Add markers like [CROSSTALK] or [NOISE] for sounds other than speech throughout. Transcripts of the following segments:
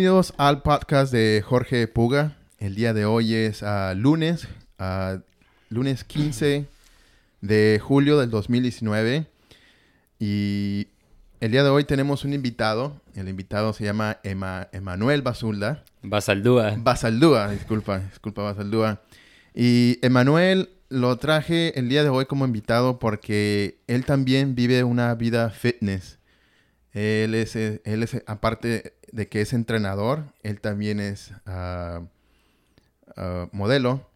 Bienvenidos al podcast de Jorge Puga. El día de hoy es ah, lunes, ah, lunes 15 de julio del 2019. Y el día de hoy tenemos un invitado. El invitado se llama Ema- Emanuel Basulda. Basaldúa. Basaldúa, disculpa, disculpa Basaldúa. Y Emanuel lo traje el día de hoy como invitado porque él también vive una vida fitness. Él es, eh, él es aparte de que es entrenador, él también es ah, ah, modelo,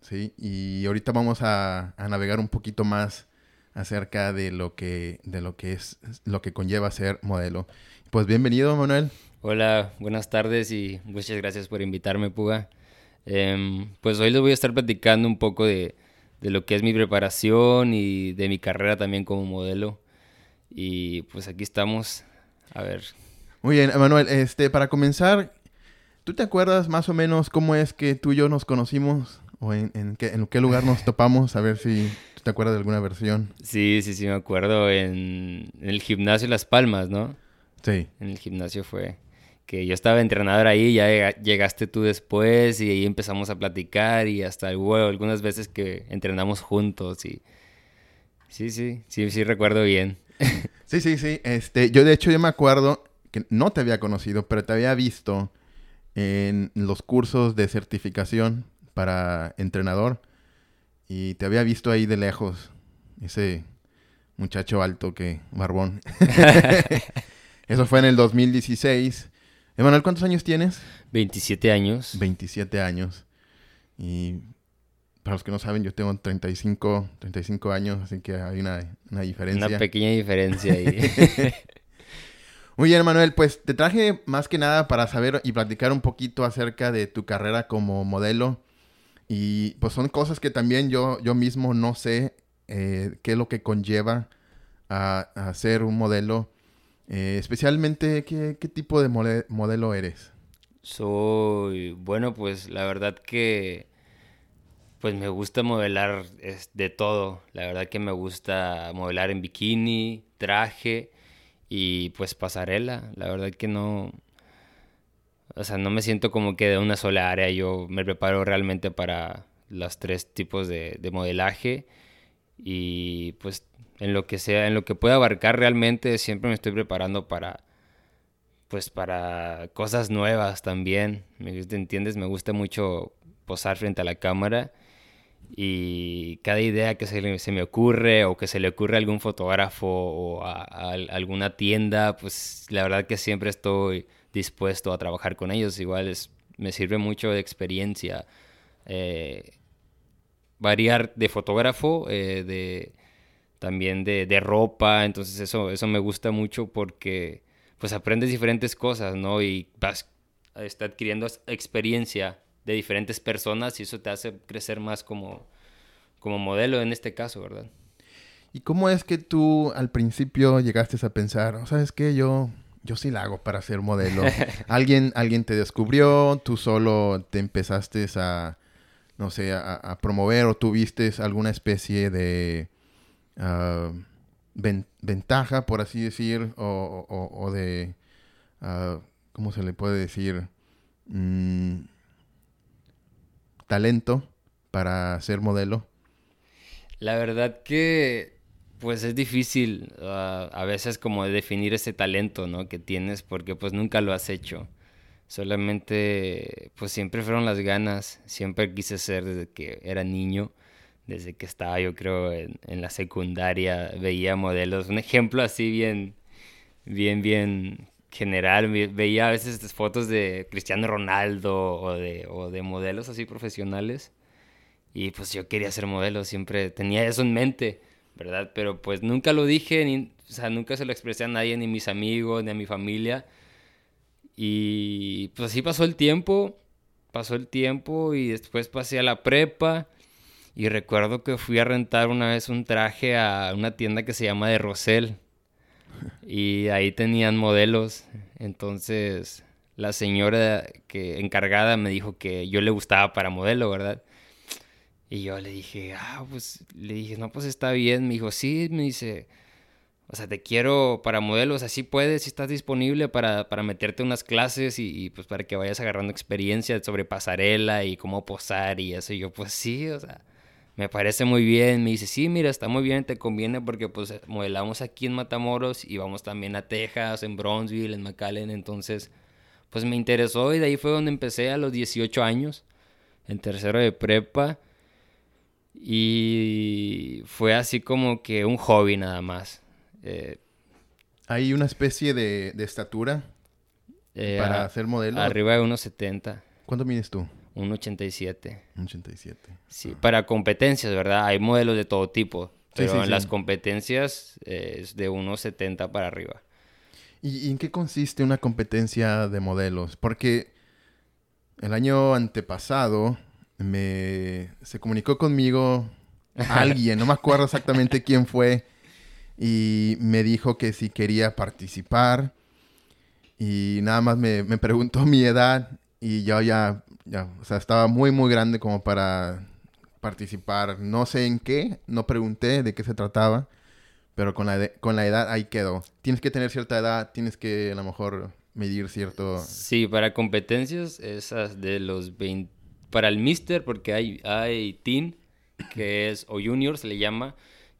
¿sí? Y ahorita vamos a, a navegar un poquito más acerca de lo que, de lo que es, lo que conlleva ser modelo. Pues bienvenido, Manuel. Hola, buenas tardes y muchas gracias por invitarme, Puga. Em, pues hoy les voy a estar platicando un poco de, de lo que es mi preparación y de mi carrera también como modelo. Y pues aquí estamos. A ver, Muy bien, Emanuel, este, para comenzar, ¿tú te acuerdas más o menos cómo es que tú y yo nos conocimos? ¿O en, en qué, en qué lugar nos [LAUGHS] topamos? A ver si tú te acuerdas de alguna versión. sí, sí, sí, me acuerdo en, en el gimnasio Las Palmas, ¿no? Sí. En el gimnasio fue que yo estaba entrenador ahí, ya llega- llegaste tú después y ahí empezamos a platicar y hasta hubo algunas veces que entrenamos juntos y sí, sí, sí, sí recuerdo bien. [LAUGHS] Sí, sí, sí. Este, yo de hecho yo me acuerdo que no te había conocido, pero te había visto en los cursos de certificación para entrenador. Y te había visto ahí de lejos. Ese muchacho alto que, barbón. [LAUGHS] Eso fue en el 2016. Emanuel, ¿cuántos años tienes? 27 años. 27 años. Y para los que no saben, yo tengo 35, 35 años, así que hay una, una diferencia. Una pequeña diferencia ahí. [LAUGHS] [LAUGHS] Muy bien, Manuel, pues te traje más que nada para saber y platicar un poquito acerca de tu carrera como modelo. Y pues son cosas que también yo, yo mismo no sé eh, qué es lo que conlleva a, a ser un modelo. Eh, especialmente, ¿qué, qué tipo de modelo eres? Soy, bueno, pues la verdad que pues me gusta modelar es, de todo. La verdad que me gusta modelar en bikini, traje y pues pasarela. La verdad que no, o sea, no me siento como que de una sola área. Yo me preparo realmente para los tres tipos de, de modelaje y pues en lo que sea, en lo que pueda abarcar realmente, siempre me estoy preparando para pues para cosas nuevas también. ¿Me entiendes? Me gusta mucho posar frente a la cámara y cada idea que se, le- se me ocurre o que se le ocurre a algún fotógrafo o a, a al- alguna tienda, pues la verdad que siempre estoy dispuesto a trabajar con ellos. Igual es, me sirve mucho de experiencia. eh, variar de fotógrafo, eh, de también de, de ropa, entonces eso, eso me gusta mucho porque pues aprendes diferentes cosas, ¿no? Y vas está adquiriendo ex- experiencia de diferentes personas y eso te hace crecer más como, como modelo en este caso, ¿verdad? ¿Y cómo es que tú al principio llegaste a pensar, "Oh, ¿sabes qué? Yo, yo sí la hago para ser modelo. [LAUGHS] ¿Alguien, alguien te descubrió, tú solo te empezaste a, no sé, a, a promover o tuviste alguna especie de ah, ven- ventaja, por así decir, o, o- o de, ah, ¿cómo se le puede decir? Mm, talento para ser modelo. La verdad que pues es difícil ah, a veces como definir ese talento, ¿no? que tienes porque pues nunca lo has hecho. Solamente pues siempre fueron las ganas, siempre quise ser desde que era niño, desde que estaba yo creo en, en la secundaria, veía modelos, un ejemplo así bien bien bien general, ve- veía a veces fotos de Cristiano Ronaldo o de, o de modelos así profesionales. Y pues yo quería ser modelo, siempre tenía eso en mente, ¿verdad? Pero pues nunca lo dije, ni, o sea, nunca se lo expresé a nadie, ni a mis amigos, ni a mi familia. Y pues así pasó el tiempo, pasó el tiempo y después pasé a la prepa. Y recuerdo que fui a rentar una vez un traje a una tienda que se llama de Rosel. Y ahí tenían modelos. Entonces la señora que encargada me dijo que yo le gustaba para modelo, ¿verdad? Y yo le dije, ah, pues, le dije, no, pues está bien. Me dijo, sí, me dice, o sea, te quiero para modelos, así puedes, si estás disponible para, para meterte unas clases y, pues para que vayas agarrando experiencia sobre pasarela y cómo posar y eso. Y yo, pues sí, o sea, me parece muy bien. Me dice, sí, mira, está muy bien, te conviene porque pues modelamos aquí en Matamoros y vamos también a Texas, en Bronzeville, en McAllen. Entonces, pues me interesó y de ahí fue donde empecé a los 18 años, en tercero de prepa. Y fue así como que un hobby nada más. Eh, ¿Hay una especie de, estatura eh, para hacer modelo? Arriba de 1,70. ¿Cuánto mides tú? 1,87. 1,87. Sí, para competencias, ¿verdad? Hay modelos de todo tipo. Pero en las competencias es de 1,70 para arriba. ¿Y, en qué consiste una competencia de modelos? Porque el año antepasado me se comunicó conmigo [LAUGHS] alguien, no me acuerdo exactamente quién fue, y me dijo que si quería participar y nada más me, me preguntó mi edad y yo ya, ya, o sea, estaba muy, muy grande como para participar. No sé en qué, no pregunté de qué se trataba, pero con la, con la edad ahí quedó. Tienes que tener cierta edad, tienes que a lo mejor medir cierto... Sí, para competencias esas de los 20... Para el Mister, porque hay, hay teen, que es, o junior se le llama,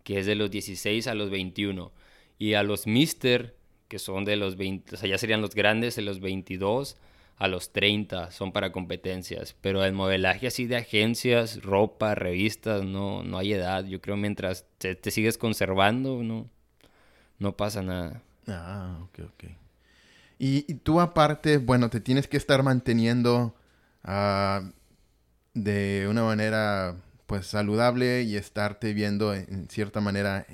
que es de los 16 a los 21. Y a los Mister, que son de los 20, o sea, ya serían los grandes de los 22 a los 30, son para competencias. Pero el modelaje así de agencias, ropa, revistas, no, no hay edad. Yo creo mientras te, sigues conservando, no, no pasa nada. Ah, ok, ok. Y, tú aparte, bueno, te tienes que estar manteniendo uh, de una manera pues saludable y estarte viendo en cierta manera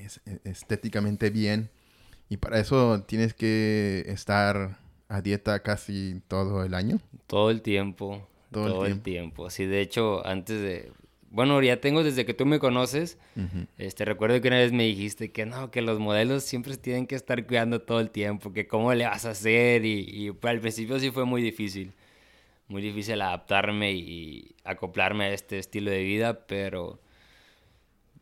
estéticamente bien. Y para eso tienes que estar a dieta casi todo el año. Todo el tiempo. Todo, el, tiempo. Sí, de hecho, antes de... Bueno, ya tengo desde que tú me conoces. este, recuerdo que una vez me dijiste que no, que los modelos siempre tienen que estar cuidando todo el tiempo, que cómo le vas a hacer. Y, y pues, al principio sí fue muy difícil muy difícil adaptarme y acoplarme a este estilo de vida, pero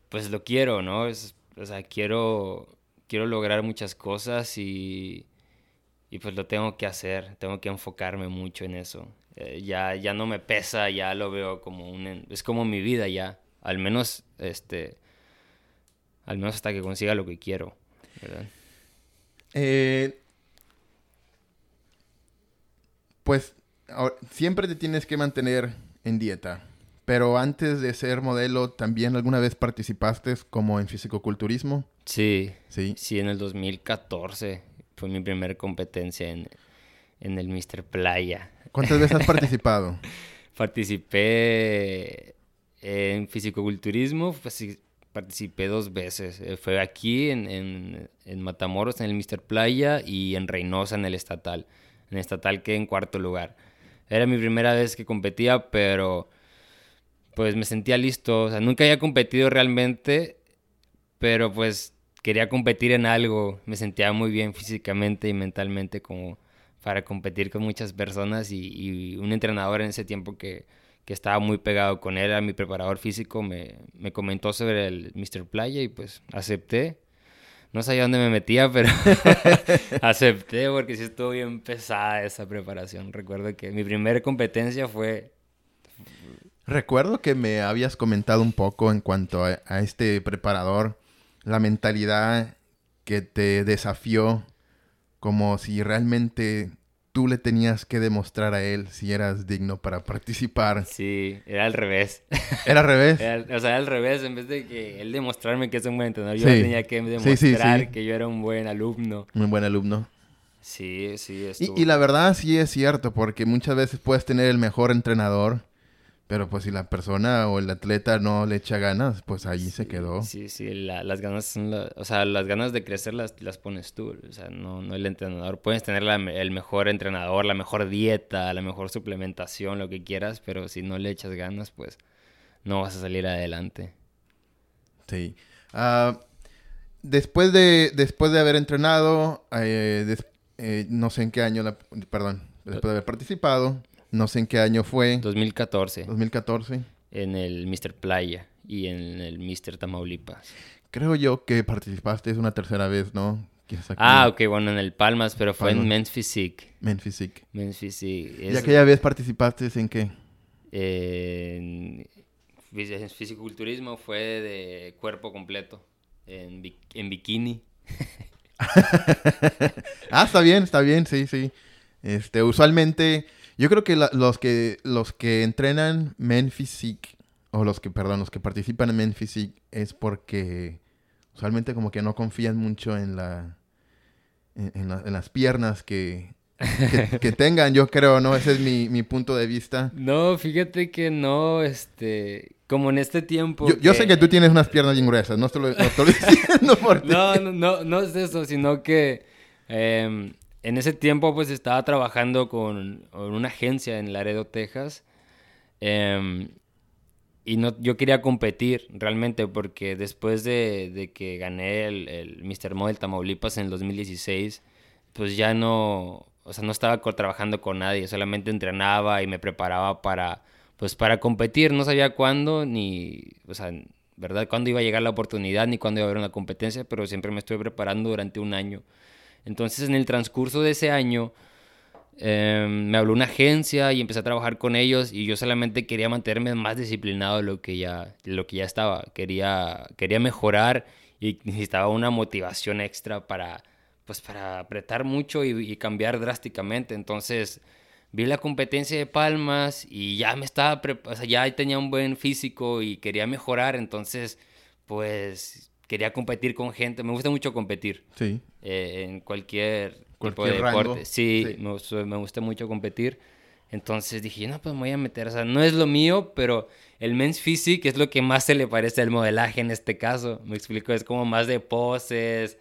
pues lo quiero, ¿no? Es, o sea, quiero, quiero lograr muchas cosas y, y pues lo tengo que hacer, tengo que enfocarme mucho en eso. Eh, ya, ya no me pesa, ya lo veo como un... Es como mi vida ya, al menos, este, al menos hasta que consiga lo que quiero, ¿verdad? Eh, pues siempre te tienes que mantener en dieta. Pero antes de ser modelo, ¿también alguna vez participaste como en fisicoculturismo? Sí. Sí. Sí, en el 2014 fue mi primera competencia en, el Mr. Playa. ¿Cuántas veces has [LAUGHS] participado? Participé en fisicoculturismo, pues, participé dos veces. Eh, fue aquí en, en, en, Matamoros, en el Mr. Playa, y en Reynosa, en el estatal. En el estatal quedé en cuarto lugar. Era mi primera vez que competía, pero pues me sentía listo. O sea, nunca había competido realmente, pero pues quería competir en algo. Me sentía muy bien físicamente y mentalmente como para competir con muchas personas y, un entrenador en ese tiempo que, que, estaba muy pegado con él, era mi preparador físico, me, me comentó sobre el Mr. Playa y pues acepté no sabía dónde me metía, pero [LAUGHS] acepté porque sí estuvo bien pesada esa preparación. Recuerdo que mi primera competencia fue... Recuerdo que me habías comentado un poco en cuanto a, a este preparador, la mentalidad que te desafió, como si realmente tú le tenías que demostrar a él si eras digno para participar. Sí, era al revés. ¿Era al revés? o sea, era al revés. En vez de que él demostrarme que es un buen entrenador, yo tenía que demostrar que yo era un buen alumno. Un buen alumno. Sí, sí. Y, y la verdad sí es cierto, porque muchas veces puedes tener el mejor entrenador, pero pues si la persona o el atleta no le echa ganas, pues ahí se quedó. Sí, sí, las ganas son o sea, las ganas de crecer las, las pones tú, o sea, no, no el entrenador. Puedes tener el mejor entrenador, la mejor dieta, la mejor suplementación, lo que quieras, pero si no le echas ganas, pues no vas a salir adelante. Sí. Ah, después, de, después de haber entrenado, eh, eh, no sé en qué año, perdón, después de haber participado, no sé en qué año fue. 2014. 2014. En el Mr. Playa y en el Mr. Tamaulipas. Creo yo que participaste es una tercera vez, ¿no? Ah, ok, bueno, en el Palmas, pero fue en Men's Physique. Men's Physique. Men's Physique. ¿Y aquella vez participaste en qué? En fisiculturismo fue de cuerpo completo, en, en bikini. [LAUGHS] ah, está bien, está bien, sí, sí. Este, usualmente, yo creo que los que los que entrenan Men Physique, o los que, perdón, los que participan en Men Physique es porque usualmente como que no confían mucho en la en, las piernas que, [LAUGHS] que, tengan, yo creo, ¿no? Ese es mi, mi, punto de vista. No, fíjate que no, este, como en este tiempo. Yo, sé que tú tienes unas piernas bien gruesas, no estoy, [LAUGHS] diciendo por [LAUGHS] ti. No, no, no, no es eso, sino que em, en ese tiempo pues estaba trabajando con, una agencia en Laredo, Texas. Em, y no, yo quería competir realmente porque después de, que gané el, el Mr. Model Tamaulipas en el 2016, pues ya no, o sea, no estaba trabajando con nadie, solamente entrenaba y me preparaba para, pues para competir. No sabía cuándo ni, o sea, ¿verdad? Cuándo iba a llegar la oportunidad ni cuándo iba a haber una competencia, pero siempre me estoy preparando durante un año. Entonces, en el transcurso de ese año, Em, me habló una agencia y empecé a trabajar con ellos y yo solamente quería mantenerme más disciplinado de lo que ya, lo que ya estaba. Quería, quería mejorar y necesitaba una motivación extra para, pues, para apretar mucho y, cambiar drásticamente. Entonces vi la competencia de palmas y ya me estaba, o sea, ya tenía un buen físico y quería mejorar. Entonces, pues quería competir con gente. Me gusta mucho competir. Sí. Eh, en cualquier tipo de deporte. Sí, Me, me, gusta mucho competir. Entonces dije, no, pues me voy a meter. O sea, no es lo mío, pero el men's physique es lo que más se le parece al modelaje en este caso. Me explico, es como más de poses,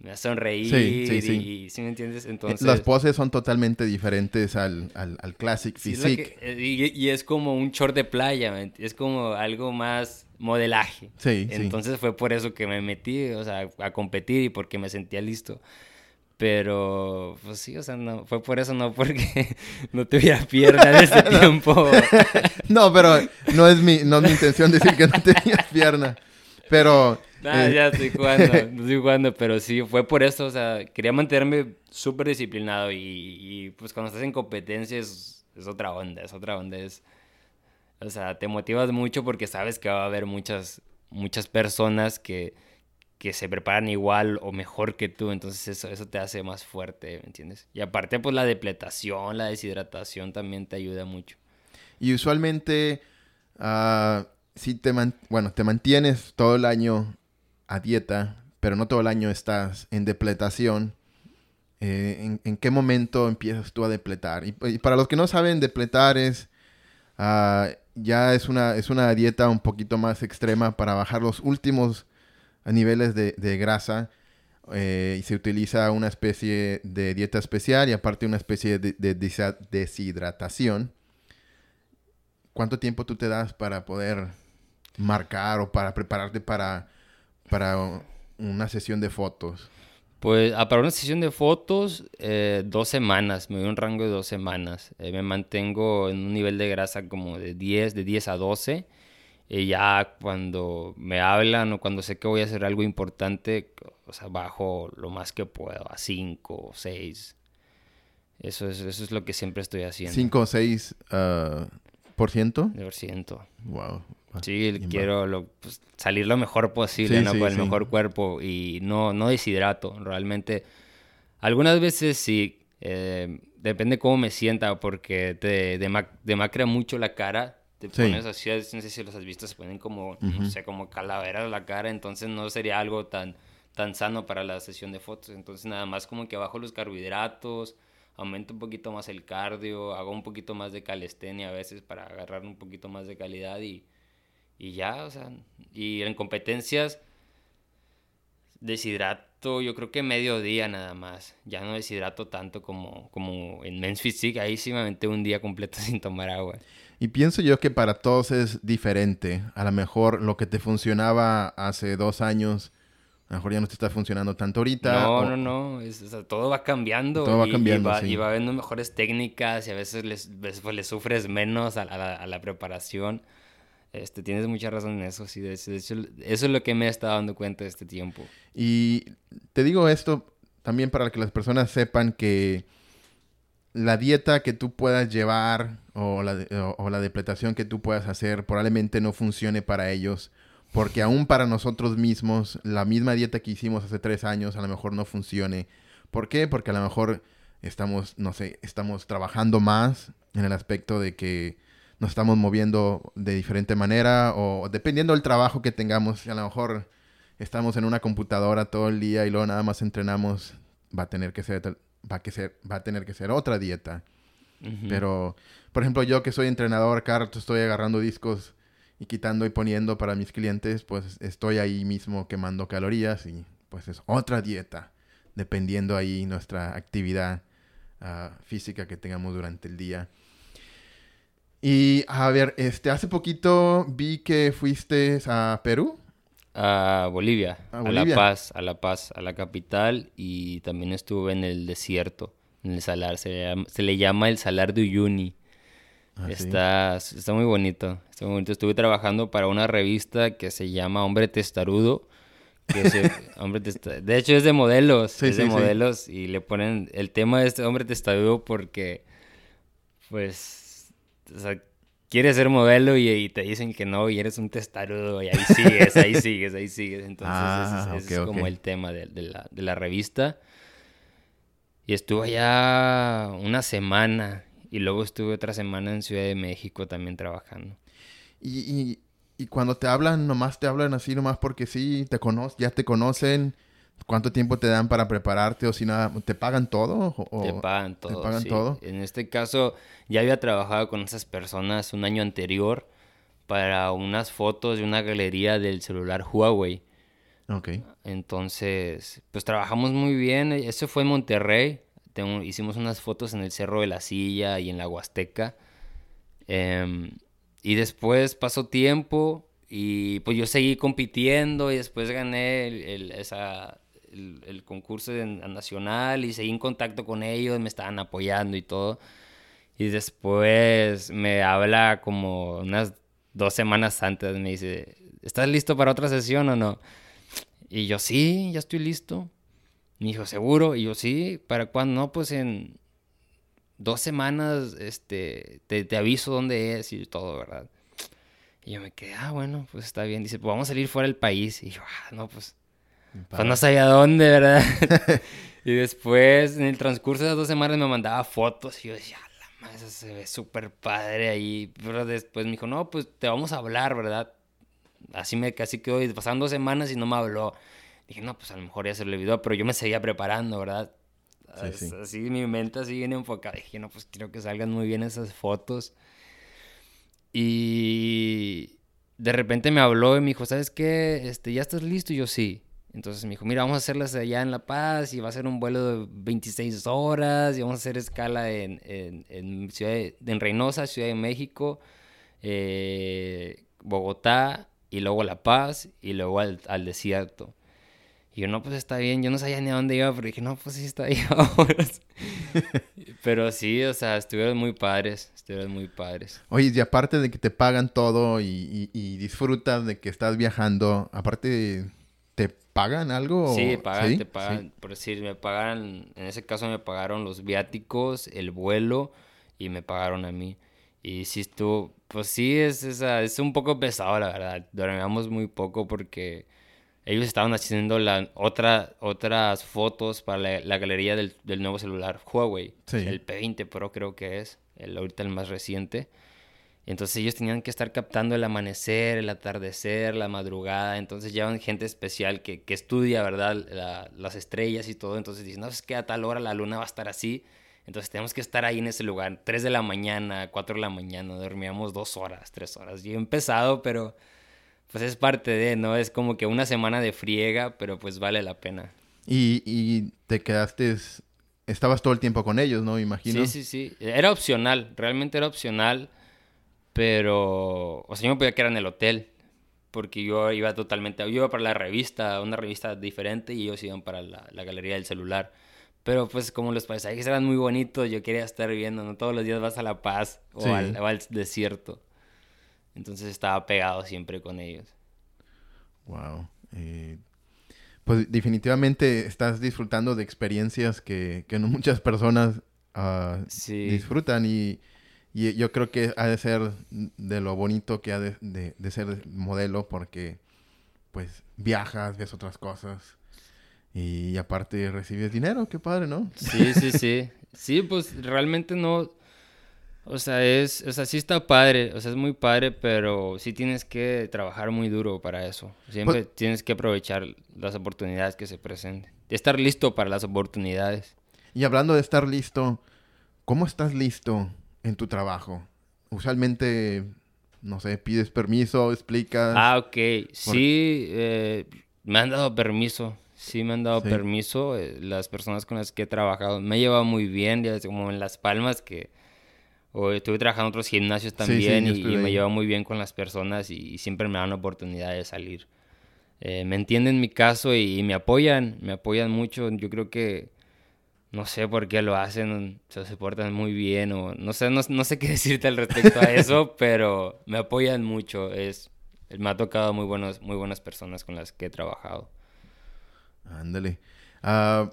me hace sonreír sí, sí, sí. Y, ¿sí me entiendes? Entonces, Las poses son totalmente diferentes al, al, al classic physique. Eh, y, y, es como un short de playa, es como algo más modelaje. Sí, Entonces fue por eso que me metí, o sea, a competir y porque me sentía listo. Pero, pues sí, o sea, no, fue por eso, no porque [LAUGHS] no tuviera pierna en ese [LAUGHS] tiempo. [LAUGHS] no, pero no es, mi, no es mi intención decir que no tenías pierna. Pero... Nah, ya estoy jugando, estoy jugando, pero sí, fue por eso, o sea, quería mantenerme súper disciplinado y, y, pues cuando estás en competencia es, es otra onda, es otra onda, es... O sea, te motivas mucho porque sabes que va a haber muchas, muchas personas que que se preparan igual o mejor que tú, entonces eso, eso te hace más fuerte, ¿me entiendes? Y aparte, pues la depletación, la deshidratación también te ayuda mucho. Y usualmente, uh, si te, bueno, te mantienes todo el año a dieta, pero no todo el año estás en depletación, eh, ¿en, qué momento empiezas tú a depletar? Y, para los que no saben, depletar es... Uh, ya es una, es una dieta un poquito más extrema para bajar los últimos niveles de, grasa eh, y se utiliza una especie de dieta especial y aparte una especie de, deshidratación. ¿Cuánto tiempo tú te das para poder marcar o para prepararte para, para una sesión de fotos? Pues ah, para una sesión de fotos, eh, dos semanas, me doy un rango de dos semanas. Eh, me mantengo en un nivel de grasa como de 10, de 10 a 12 y ya cuando me hablan o cuando sé que voy a hacer algo importante, o sea, bajo lo más que puedo, a 5 o 6. Eso es, eso es lo que siempre estoy haciendo. ¿5 o 6 uh, por ciento? Por ciento. Wow. Sí, quiero lo, pues, salir lo mejor posible, ¿no? Con el mejor cuerpo y no, no deshidrato. Realmente, algunas veces sí, eh, depende cómo me sienta, porque te demacra mucho la cara te pones así, no sé si los has visto, se ponen como, no sé, como calaveras a la cara, entonces no sería algo tan, tan sano para la sesión de fotos. Entonces nada más como que bajo los carbohidratos, aumento un poquito más el cardio, hago un poquito más de calistenia a veces para agarrar un poquito más de calidad y, y ya, o sea, y en competencias deshidrato, yo creo que medio día nada más. Ya no deshidrato tanto como, como en Men's Physique. Ahí sí me aventé un día completo [LAUGHS] sin tomar agua. Y pienso yo que para todos es diferente. A lo mejor lo que te funcionaba hace dos años, a lo mejor ya no te está funcionando tanto ahorita. No, no, no. todo va cambiando. Todo va cambiando. Y va, habiendo mejores técnicas y a veces les, pues, le sufres menos a, la, preparación. Este, tienes mucha razón en eso, sí. eso es lo que me he estado dando cuenta de este tiempo. Y te digo esto también para que las personas sepan que la dieta que tú puedas llevar o la, o la depletación que tú puedas hacer probablemente no funcione para ellos. Porque aún para nosotros mismos, la misma dieta que hicimos hace tres años a lo mejor no funcione. ¿Por qué? Porque a lo mejor estamos, no sé, estamos trabajando más en el aspecto de que nos estamos moviendo de diferente manera o dependiendo del trabajo que tengamos, a lo mejor estamos en una computadora todo el día y luego nada más entrenamos, va a tener que ser, va a, ser, va a tener que ser otra dieta. Pero, por ejemplo, yo que soy entrenador, estoy agarrando discos y quitando y poniendo para mis clientes, pues estoy ahí mismo quemando calorías y pues es otra dieta, dependiendo ahí nuestra actividad ah, física que tengamos durante el día. Y a ver, este, hace poquito vi que fuiste a Perú. A Bolivia, a, La Paz, a La Paz, a la capital y también estuve en el desierto, en el salar, se, le llama el salar de Uyuni. Ah, está, está muy bonito, está muy bonito. Estuve trabajando para una revista que se llama Hombre Testarudo. Que [LAUGHS] hombre de hecho es de modelos, es de modelos y le ponen el tema de este hombre testarudo porque pues o sea, quieres ser modelo y, te dicen que no y eres un testarudo y ahí sigues, ahí [LAUGHS] sigues, ahí sigues. Entonces ah, ese, es como el tema de, la, revista. Y estuve allá una semana y luego estuve otra semana en Ciudad de México también trabajando. Y, y, cuando te hablan, nomás te hablan así, nomás porque sí, te ya te conocen ¿Cuánto tiempo te dan para prepararte o si nada, te pagan todo? O, te pagan todo. ¿Te pagan todo? En este caso, ya había trabajado con esas personas un año anterior para unas fotos de una galería del celular Huawei. Ok. Entonces, pues trabajamos muy bien. Eso fue en Monterrey. hicimos unas fotos en el Cerro de la Silla y en la Huasteca. Em, y después pasó tiempo y pues yo seguí compitiendo y después gané el, esa, el, concurso nacional y seguí en contacto con ellos, me estaban apoyando y todo. Y después me habla como unas dos semanas antes, me dice, ¿estás listo para otra sesión o no? Y yo, sí, ya estoy listo. Me dijo, ¿seguro? Y yo, sí, ¿para cuándo? No, pues en dos semanas este, te, te aviso dónde es y todo, ¿verdad? Y yo me quedé, ah, bueno, pues está bien. Dice, pues vamos a salir fuera del país. Y yo, ah, no, pues pues no sabía dónde, ¿verdad? [LAUGHS] [LAUGHS] y después, en el transcurso de las dos semanas, me mandaba fotos y yo decía, la madre, se ve súper padre ahí. Pero después me dijo, no, pues te vamos a hablar, ¿verdad? Así me casi quedó. Y pasaron dos semanas y no me habló. Dije, no, pues a lo mejor ya se le olvidó, pero yo me seguía preparando, ¿verdad? Así mi mente así bien enfocada. Dije, no, pues quiero que salgan muy bien esas fotos. Y de repente me habló y me dijo, ¿sabes qué? Este, ¿Ya estás listo? Y yo sí. Entonces me dijo, mira, vamos a hacerlas allá en La Paz y va a ser un vuelo de 26 horas y vamos a hacer escala en, en, ciudad en Reynosa, Ciudad de México, eh, Bogotá y luego La Paz y luego al, desierto. Y yo, no, pues está bien, yo no sabía ni a dónde iba, pero dije, no, pues sí está ahí [LAUGHS] ahora. [LAUGHS] pero sí, o sea, estuvieron muy padres, estuvieron muy padres. Oye, y aparte de que te pagan todo y, y, y disfrutas de que estás viajando, aparte ¿Te pagan algo? Sí, pagan, te pagan. Por decir, me pagaron, en ese caso me pagaron los viáticos, el vuelo y me pagaron a mí. Y si estuvo, pues sí, es, es un poco pesado, la verdad. Dormíamos muy poco porque ellos estaban haciendo la, otra, otras fotos para la, galería del, del, nuevo celular Huawei. El P20 Pro creo que es, el, ahorita el más reciente. Entonces ellos tenían que estar captando el amanecer, el atardecer, la madrugada. Entonces llevan gente especial que, que estudia, ¿verdad? las estrellas y todo. Entonces dicen, no, es que a tal hora la luna va a estar así. Entonces tenemos que estar ahí en ese lugar. 3 de la mañana, 4 de la mañana. Dormíamos dos horas, tres horas. Bien pesado, pero pues es parte de, ¿no? Es como que una semana de friega, pero pues vale la pena. Y, y te quedaste estabas todo el tiempo con ellos, ¿no? Imagino. Sí, sí, sí. Era opcional, realmente era opcional. Pero, o sea, yo me podía quedar en el hotel, porque yo iba totalmente, yo iba para la revista, una revista diferente, y ellos iban para la, galería del celular. Pero pues como los paisajes eran muy bonitos, yo quería estar viendo, ¿no? Todos los días vas a La Paz o, al, desierto. Entonces estaba pegado siempre con ellos. Wow. Eh, pues definitivamente estás disfrutando de experiencias que, que no muchas personas ah, disfrutan y, y, yo creo que ha de ser de lo bonito que ha de, de, ser modelo porque pues viajas, ves otras cosas y aparte recibes dinero, qué padre, ¿no? Sí, sí, sí. [LAUGHS] Sí, pues realmente no, o sea, es, o sea, sí está padre, o sea, es muy padre, pero sí tienes que trabajar muy duro para eso. Siempre pues tienes que aprovechar las oportunidades que se presenten. Estar listo para las oportunidades. Y hablando de estar listo, ¿cómo estás listo en tu trabajo? Usualmente, no sé, pides permiso, explicas. Ah, ok. Sí, eh, me han dado permiso. Sí, me han dado permiso. Eh, las personas con las que he trabajado me he llevado muy bien, ya como en Las Palmas, que o estuve trabajando en otros gimnasios también y, me llevo muy bien con las personas y, siempre me dan oportunidad de salir. Eh, me entienden mi caso y, me apoyan, me apoyan mucho. Yo creo que no sé por qué lo hacen, se portan muy bien o no sé, no, sé qué [LAUGHS] decirte al respecto a eso, [LAUGHS] pero me apoyan mucho. Es, me ha tocado muy, buenos, muy buenas personas con las que he trabajado. Ándale. Ah,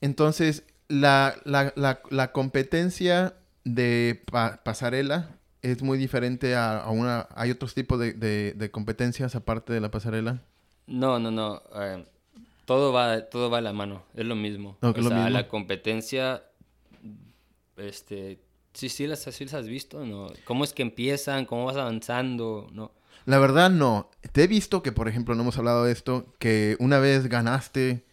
entonces, la, la, la, la competencia de pasarela es muy diferente a, una... ¿Hay otros tipos de, de, competencias aparte de la pasarela? No, no, no. Eh, todo, va, todo va a la mano. Es lo mismo. o sea, la competencia... Este... Sí, sí las, sí las has visto, ¿no? ¿Cómo es que empiezan? ¿Cómo vas avanzando? ¿No? La verdad, no. Te he visto que, por ejemplo, no hemos hablado de esto, que una vez ganaste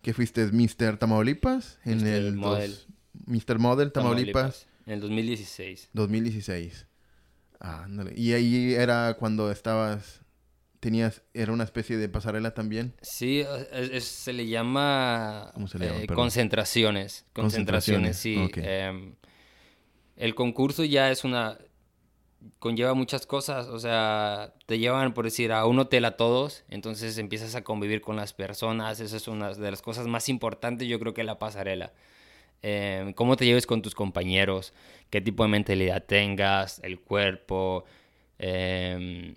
que fuiste Mr. Tamaulipas en el Model. Mr. Model Tamaulipas. En el 2016. 2016. Ah, Y ahí era cuando estabas tenías era una especie de pasarela también. Sí, se le llama, ¿Cómo se le llama? Eh, concentraciones, concentraciones, sí. Em, el concurso ya es una conlleva muchas cosas, o sea, te llevan, por decir, a un hotel a todos, entonces empiezas a convivir con las personas, esa es una de las cosas más importantes, yo creo que la pasarela. Em, cómo te lleves con tus compañeros, qué tipo de mentalidad tengas, el cuerpo. Eh,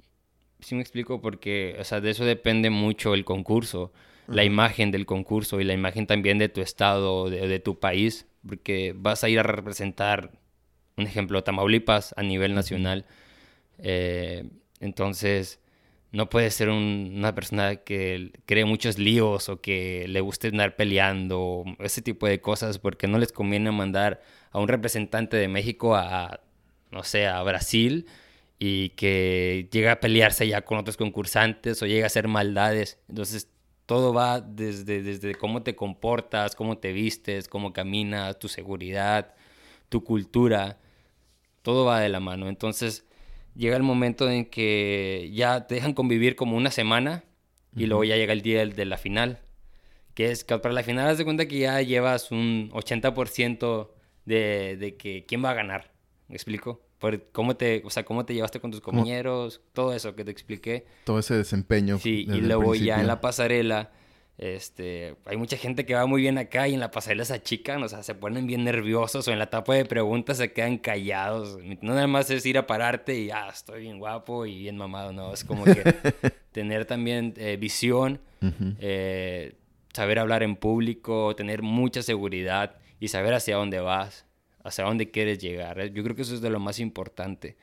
sí me explico porque, o sea, de eso depende mucho el concurso, la imagen del concurso y la imagen también de tu estado, de, de tu país, porque vas a ir a representar un ejemplo, Tamaulipas a nivel nacional. Eh, entonces, no puedes ser una persona que cree muchos líos o que le guste andar peleando, ese tipo de cosas, porque no les conviene mandar a un representante de México a, no sé, a Brasil y que llega a pelearse ya con otros concursantes o llega a hacer maldades. Entonces, todo va desde, desde cómo te comportas, cómo te vistes, cómo caminas, tu seguridad, tu cultura todo va de la mano. Entonces llega el momento en que ya te dejan convivir como una semana y luego ya llega el día de la final. Que es que para la final haz de cuenta que ya llevas un 80% de, de que quién va a ganar. ¿Me explico? Por cómo te, o sea, cómo te llevaste con tus compañeros, todo eso que te expliqué. Todo ese desempeño. Sí, y luego ya en la pasarela este, hay mucha gente que va muy bien acá y en la pasarela se achican, o sea, se ponen bien nerviosos o en la etapa de preguntas se quedan callados. No nada más es ir a pararte y, ah, estoy bien guapo y bien mamado, no, es como que [LAUGHS] tener también eh, visión, eh, saber hablar en público, tener mucha seguridad y saber hacia dónde vas, hacia dónde quieres llegar. Yo creo que eso es de lo más importante.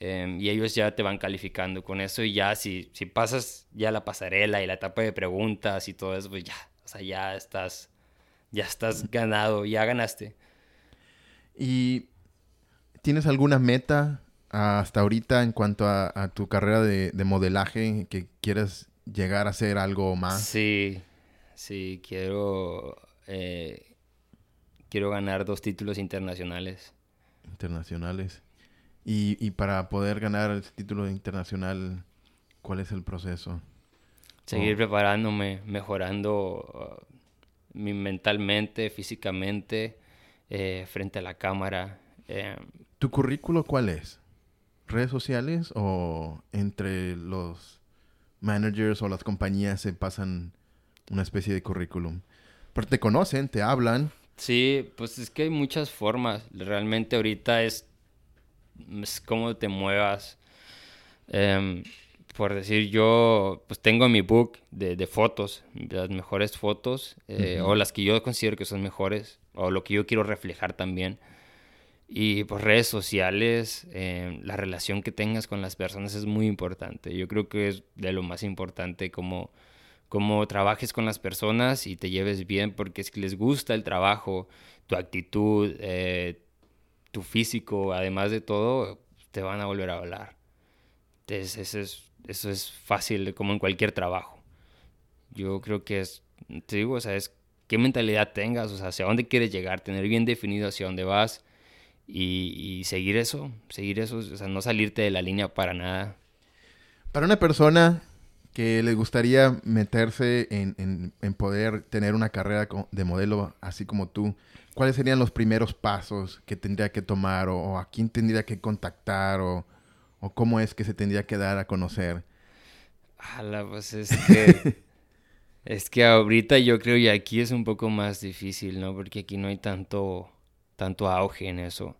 Em, y ellos ya te van calificando con eso y ya si, si pasas ya la pasarela y la etapa de preguntas y todo eso, pues ya, o sea, ya estás, ya estás ganado, ya ganaste. ¿Y tienes alguna meta hasta ahorita en cuanto a, tu carrera de, modelaje que quieres llegar a hacer algo más? Sí, sí, quiero, eh, quiero ganar dos títulos internacionales. Internacionales. Y, para poder ganar el título internacional, ¿cuál es el proceso? Seguir preparándome, mejorando uh, mentalmente, físicamente, eh, frente a la cámara. Eh. ¿Tu currículo cuál es? ¿Redes sociales o entre los managers o las compañías se pasan una especie de currículum? Porque te conocen, te hablan. Sí, pues es que hay muchas formas. Realmente ahorita es es cómo te muevas. Em, por decir, yo pues tengo mi book de, fotos, las mejores fotos, eh, o las que yo considero que son mejores, o lo que yo quiero reflejar también. Y pues redes sociales, eh, la relación que tengas con las personas es muy importante. Yo creo que es de lo más importante como, como trabajes con las personas y te lleves bien, porque es que les gusta el trabajo, tu actitud, eh, tu físico, además de todo, te van a volver a hablar. Entonces, eso es, eso es fácil, como en cualquier trabajo. Yo creo que es, te digo, o sea, es qué mentalidad tengas, o sea, hacia dónde quieres llegar, tener bien definido hacia dónde vas y, seguir eso, seguir eso, o sea, no salirte de la línea para nada. Para una persona que le gustaría meterse en, en, poder tener una carrera de modelo así como tú, ¿cuáles serían los primeros pasos que tendría que tomar o, a quién tendría que contactar o, o, cómo es que se tendría que dar a conocer? pues es que, [LAUGHS] es que ahorita yo creo que aquí es un poco más difícil, ¿no? Porque aquí no hay tanto tanto auge en eso.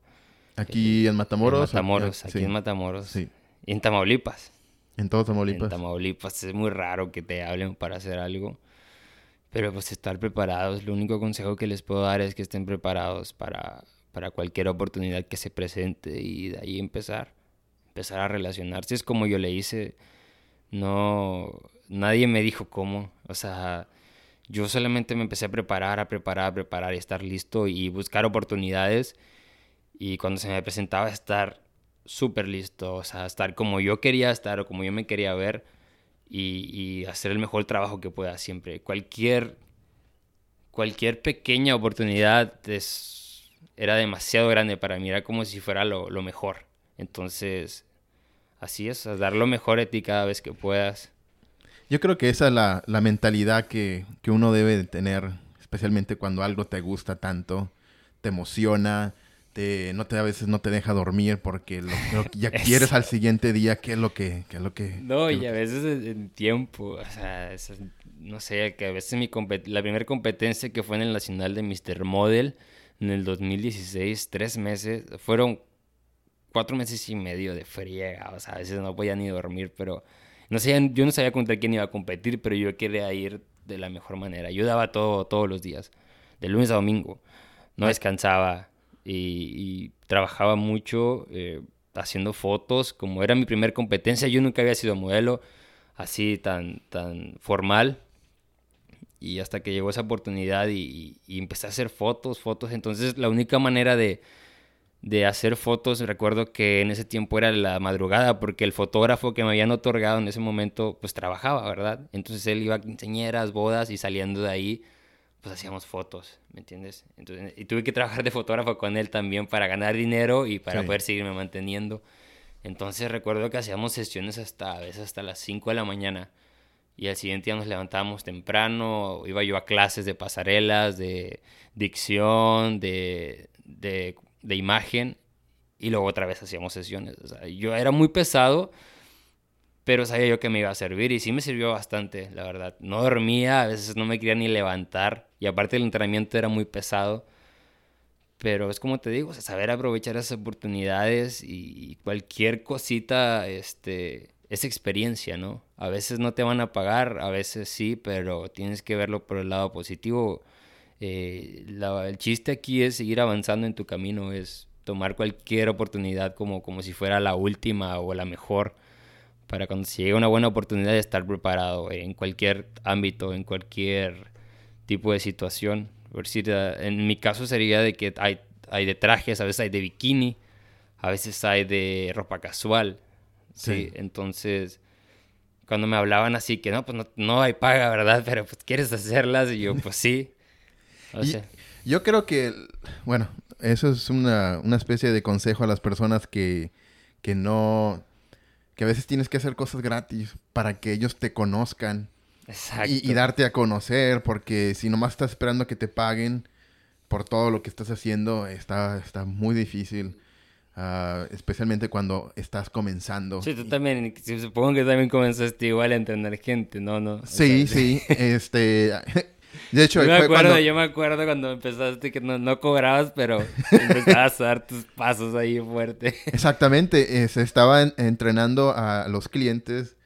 Aquí en Matamoros. En Matamoros, aquí en Matamoros. Sí. Y en Tamaulipas. En todo Tamaulipas. En Tamaulipas es muy raro que te hablen para hacer algo. Pero pues estar preparados, lo único consejo que les puedo dar es que estén preparados para, para cualquier oportunidad que se presente y de ahí empezar. Empezar a relacionarse. Es como yo le hice. No, nadie me dijo cómo. O sea, yo solamente me empecé a preparar, a preparar, a preparar y estar listo y buscar oportunidades. Y cuando se me presentaba estar súper listo, o sea, estar como yo quería estar o como yo me quería ver y, hacer el mejor trabajo que pueda siempre. Cualquier, cualquier pequeña oportunidad es, era demasiado grande para mí, era como si fuera lo, lo mejor. Entonces, así es, dar lo mejor de ti cada vez que puedas. Yo creo que esa es la, la mentalidad que, que, uno debe de tener, especialmente cuando algo te gusta tanto, te emociona, te, no te, a veces no te deja dormir porque lo, ya [LAUGHS] quieres al siguiente día qué es lo que... Qué es lo que no, y a veces en tiempo, o sea, no sé, que a veces mi la primera competencia que fue en el Nacional de Mr. Model en el 2016, tres meses, fueron cuatro meses y medio de friega, o sea, a veces no podía ni dormir, pero no sé, yo no sabía contra quién iba a competir, pero yo quería ir de la mejor manera. Yo daba todo todos los días, de lunes a domingo. No descansaba y, trabajaba mucho eh, haciendo fotos. Como era mi primer competencia, yo nunca había sido modelo así tan, tan formal. Y hasta que llegó esa oportunidad y empecé a hacer fotos, fotos. Entonces la única manera de, de hacer fotos. Recuerdo que en ese tiempo era la madrugada porque el fotógrafo que me habían otorgado en ese momento pues trabajaba, ¿verdad? Entonces él iba a quinceañeras, bodas y saliendo de ahí pues hacíamos fotos, ¿me entiendes? Entonces, y tuve que trabajar de fotógrafo con él también para ganar dinero y para poder seguirme manteniendo. Entonces recuerdo que hacíamos sesiones hasta a veces hasta las 5 de la mañana. Y al siguiente día nos levantábamos temprano, iba yo a clases de pasarelas, de dicción, de, de de imagen y luego otra vez hacíamos sesiones. yo era muy pesado, pero sabía yo que me iba a servir y sí me sirvió bastante, la verdad. No dormía, a veces no me quería ni levantar y aparte el entrenamiento era muy pesado. Pero es como te digo, saber aprovechar esas oportunidades y cualquier cosita, este, es experiencia, ¿no? A veces no te van a pagar, a veces sí, pero tienes que verlo por el lado positivo eh, el chiste aquí es seguir avanzando en tu camino, es tomar cualquier oportunidad como, como si fuera la última o la mejor, para cuando se llegue una buena oportunidad de estar preparado en cualquier ámbito, en cualquier tipo de situación. Por decir, eh, en mi caso sería de que hay, hay de trajes, a veces hay de bikini, a veces hay de ropa casual. Sí. Entonces, cuando me hablaban así que no, pues no, no hay paga, ¿verdad? Pero pues quieres hacerlas y yo, pues sí. [LAUGHS] Yo creo que, bueno, eso es una, especie de consejo a las personas que, que no, que a veces tienes que hacer cosas gratis para que ellos te conozcan. Y, darte a conocer, porque si nomás estás esperando que te paguen por todo lo que estás haciendo, está, está muy difícil. Ah, especialmente cuando estás comenzando. Sí, tú también, supongo que también comenzaste igual a entender gente, ¿no? no sí, sí, [LAUGHS] este, de hecho, yo me, acuerdo, cuando... yo me acuerdo cuando empezaste que no, no cobrabas, pero empezabas a dar tus pasos ahí fuerte. Exactamente, se estaba entrenando a los clientes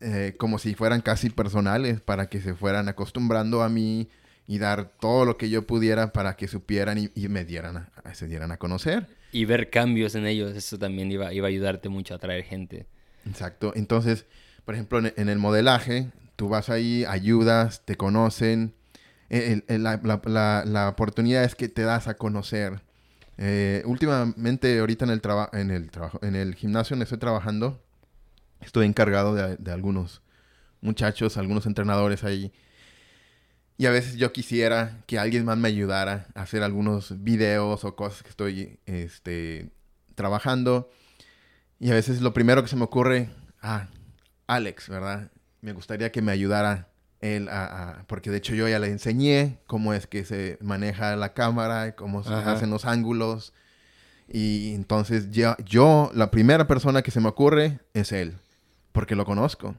eh, como si fueran casi personales para que se fueran acostumbrando a mí y dar todo lo que yo pudiera para que supieran y, me dieran a, se dieran a conocer. Y ver cambios en ellos, eso también iba, iba a ayudarte mucho a atraer gente. Exacto. Entonces, por ejemplo, en, el modelaje, tú vas ahí, ayudas, te conocen. la, oportunidad es que te das a conocer. Eh, últimamente, ahorita en el, en, el trabajo, en el gimnasio donde estoy trabajando, estoy encargado de, de algunos muchachos, algunos entrenadores ahí y a veces yo quisiera que alguien más me ayudara a hacer algunos videos o cosas que estoy este, trabajando. Y a veces lo primero que se me ocurre, ah, Alex, ¿verdad? Me gustaría que me ayudara él a, porque de hecho yo ya le enseñé cómo es que se maneja la cámara, cómo se hacen los ángulos. Y entonces yo, yo, la primera persona que se me ocurre es él, porque lo conozco.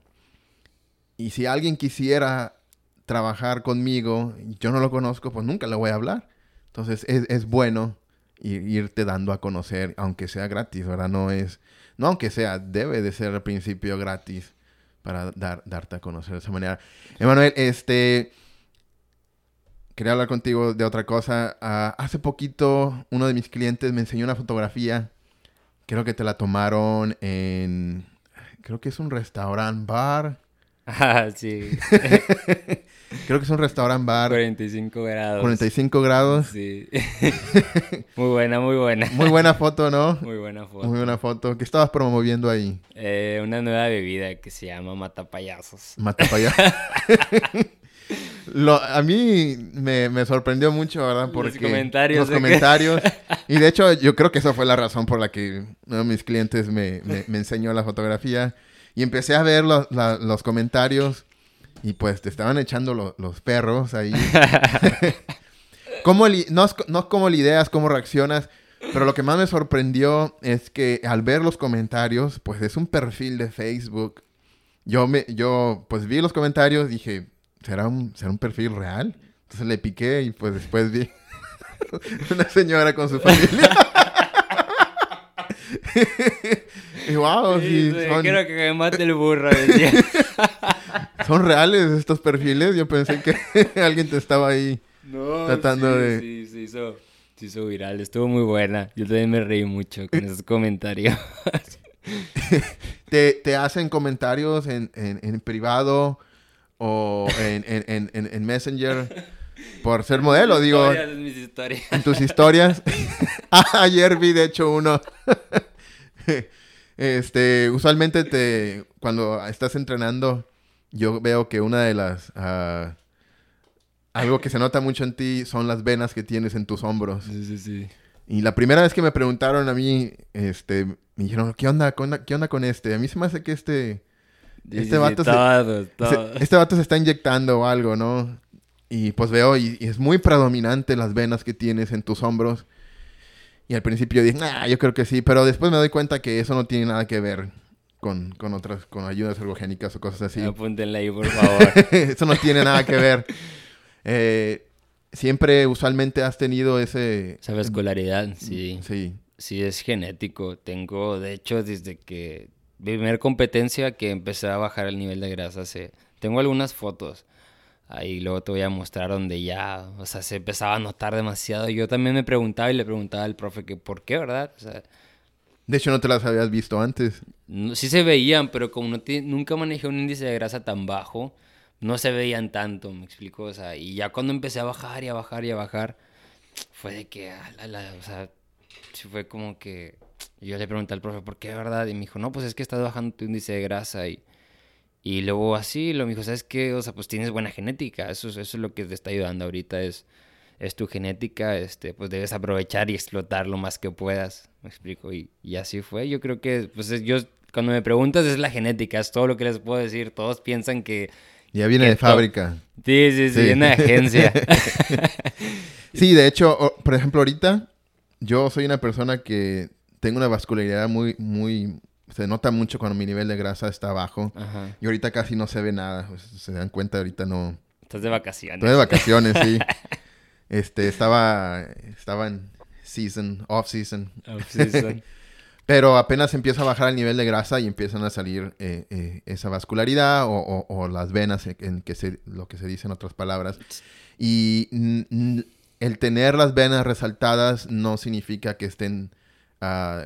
Y si alguien quisiera trabajar conmigo, yo no lo conozco, pues nunca le voy a hablar. Entonces es, bueno irte dando a conocer, aunque sea gratis, ¿verdad? No es, no aunque sea, debe de ser al principio gratis para dar, darte a conocer de esa manera. Emanuel, este, quería hablar contigo de otra cosa. Ah, hace poquito uno de mis clientes me enseñó una fotografía, creo que te la tomaron en, creo que es un restaurant bar. [LAUGHS] Ah, sí. [LAUGHS] Creo que es un restaurant bar. 45 grados. 45 grados. Sí. [LAUGHS] muy buena, muy buena. Muy buena foto, ¿no? Muy buena foto. Muy buena foto. ¿Qué estabas promoviendo ahí? Eh, una nueva bebida que se llama Matapayasos. Matapayasos. [LAUGHS] a mí me, sorprendió mucho, ¿verdad? Porque los comentarios. Los comentarios. [LAUGHS] y de hecho, yo creo que esa fue la razón por la que uno de mis clientes me, enseñó la fotografía. Y empecé a ver los comentarios y pues te estaban echando los perros ahí. [LAUGHS] [LAUGHS] ¿Cómo no, no cómo lidias, cómo reaccionas, pero lo que más me sorprendió es que al ver los comentarios, pues es un perfil de Facebook. Yo, me, yo pues vi los comentarios, dije, ¿será un, ¿será un perfil real? Entonces le piqué y pues después vi [LAUGHS] una señora con su familia. y wow, sí, quiero que me mate el burro. ¿Son reales estos perfiles? Yo pensé que [LAUGHS] alguien te estaba ahí tratando de... Sí, sí, hizo, se hizo viral. Estuvo muy buena. Yo también me reí mucho con esos comentarios. [LAUGHS] ¿Te, ¿Te, hacen comentarios en, en, privado o en, en, Messenger por ser modelo? Digo, en, mis historias. en tus historias. [LAUGHS] Ayer vi, de hecho, uno... este, usualmente te, cuando estás entrenando yo veo que una de las... Ah, algo que se nota mucho en ti son las venas que tienes en tus hombros. Sí, sí, sí. Y la primera vez que me preguntaron a mí, este, me dijeron, ¿qué onda, qué onda con este? A mí se me hace que este... Este, vato se, este vato se está inyectando o algo, ¿no? Y pues veo, y, es muy predominante las venas que tienes en tus hombros. Y al principio dije, ah, yo creo que sí, pero después me doy cuenta que eso no tiene nada que ver con, con otras, con ayudas ergogénicas o cosas así. Apúntenle ahí, por [LAUGHS] favor. Eso no tiene nada que ver. Eh, siempre, usualmente, has tenido ese... Esa vascularidad, sí. Sí. Sí, es genético. Tengo, de hecho, desde que... Primer competencia que empecé a bajar el nivel de grasa. Se... Tengo algunas fotos. Ahí luego te voy a mostrar donde ya, o sea, se empezaba a notar demasiado. Yo también me preguntaba y le preguntaba al profe que por qué, ¿verdad? O sea, de hecho, no te las habías visto antes. sí se veían, pero como no nunca manejé un índice de grasa tan bajo, no se veían tanto, me explico. O sea, y ya cuando empecé a bajar y a bajar y a bajar, fue de que, o sea, fue como que yo le pregunté al profe, ¿por qué, verdad? Y me dijo, no, pues es que estás bajando tu índice de grasa y... Y luego así, lo me dijo, ¿sabes qué? O sea, pues tienes buena genética. Eso, eso es lo que te está ayudando ahorita. Es, es tu genética, este, pues debes aprovechar y explotar lo más que puedas, me explico, y, así fue, yo creo que, pues yo, cuando me preguntas es la genética, es todo lo que les puedo decir, todos piensan que... Ya viene de fábrica. Sí, sí, sí, viene de agencia. [LAUGHS] sí, de hecho, por ejemplo, ahorita yo soy una persona que tengo una vascularidad muy, muy, se nota mucho cuando mi nivel de grasa está bajo. Y ahorita casi no se ve nada. se dan cuenta, ahorita no. Estás de vacaciones. Estoy de vacaciones, sí. [LAUGHS] Este, estaba, estaba en season, off season. Off season. [LAUGHS] Pero apenas empieza a bajar el nivel de grasa y empiezan a salir eh, eh, esa vascularidad o, las venas, en que se, lo que se dice en otras palabras. Y el tener las venas resaltadas no significa que estén ah,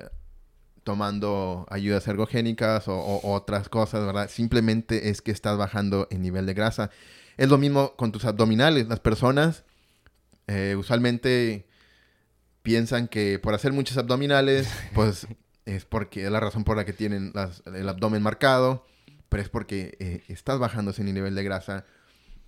tomando ayudas ergogénicas o, otras cosas, ¿verdad? Simplemente es que estás bajando el nivel de grasa. Es lo mismo con tus abdominales. Las personas eh, usualmente piensan que por hacer muchos abdominales, [LAUGHS] pues es porque es la razón por la que tienen el abdomen marcado, pero es porque eh, estás bajando ese nivel de grasa.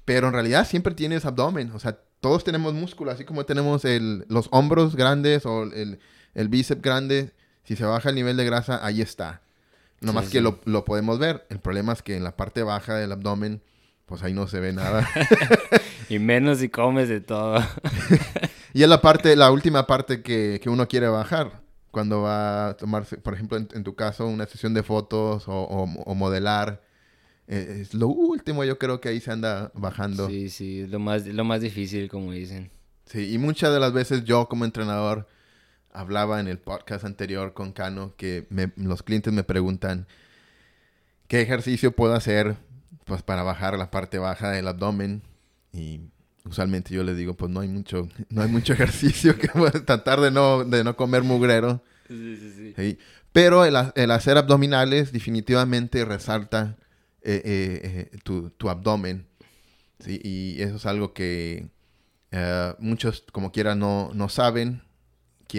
Pero en realidad siempre tienes abdomen, o sea, todos tenemos músculo, así como tenemos el, los hombros grandes o el, el bíceps grande, si se baja el nivel de grasa, ahí está. No más que Lo, lo, podemos ver. El problema es que en la parte baja del abdomen, pues ahí no se ve nada. [LAUGHS] y menos si comes de todo. [LAUGHS] y es la parte, la última parte que, que, uno quiere bajar. Cuando va a tomarse, por ejemplo, en, tu caso, una sesión de fotos o, o, modelar. Eh, es lo último, yo creo que ahí se anda bajando. Sí, sí, lo más, lo más difícil, como dicen. Sí, y muchas de las veces yo como entrenador hablaba en el podcast anterior con Cano que los clientes me preguntan qué ejercicio puedo hacer pues para bajar la parte baja del abdomen y usualmente yo les digo pues no hay mucho no hay mucho [LAUGHS] ejercicio que tratar de no de no comer mugrero sí, sí, sí. pero el, hacer abdominales definitivamente resalta eh, eh, eh, tu, abdomen y eso es algo que muchos como quiera no, no saben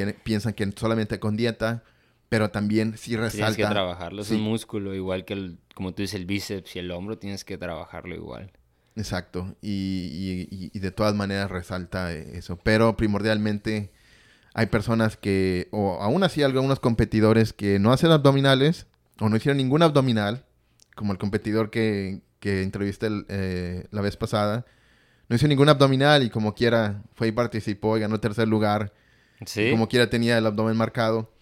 piensan que solamente con dieta, pero también si resalta. Tienes que trabajarlo, es un músculo, igual que, el, como tú dices, el bíceps y el hombro, tienes que trabajarlo igual. Exacto, y, y, de todas maneras resalta eso, pero primordialmente hay personas que, o aún así algunos competidores que no hacen abdominales, o no hicieron ningún abdominal, como el competidor que, que entrevisté eh, la vez pasada, no hizo ningún abdominal y como quiera fue y participó y ganó tercer lugar como quiera tenía el abdomen marcado.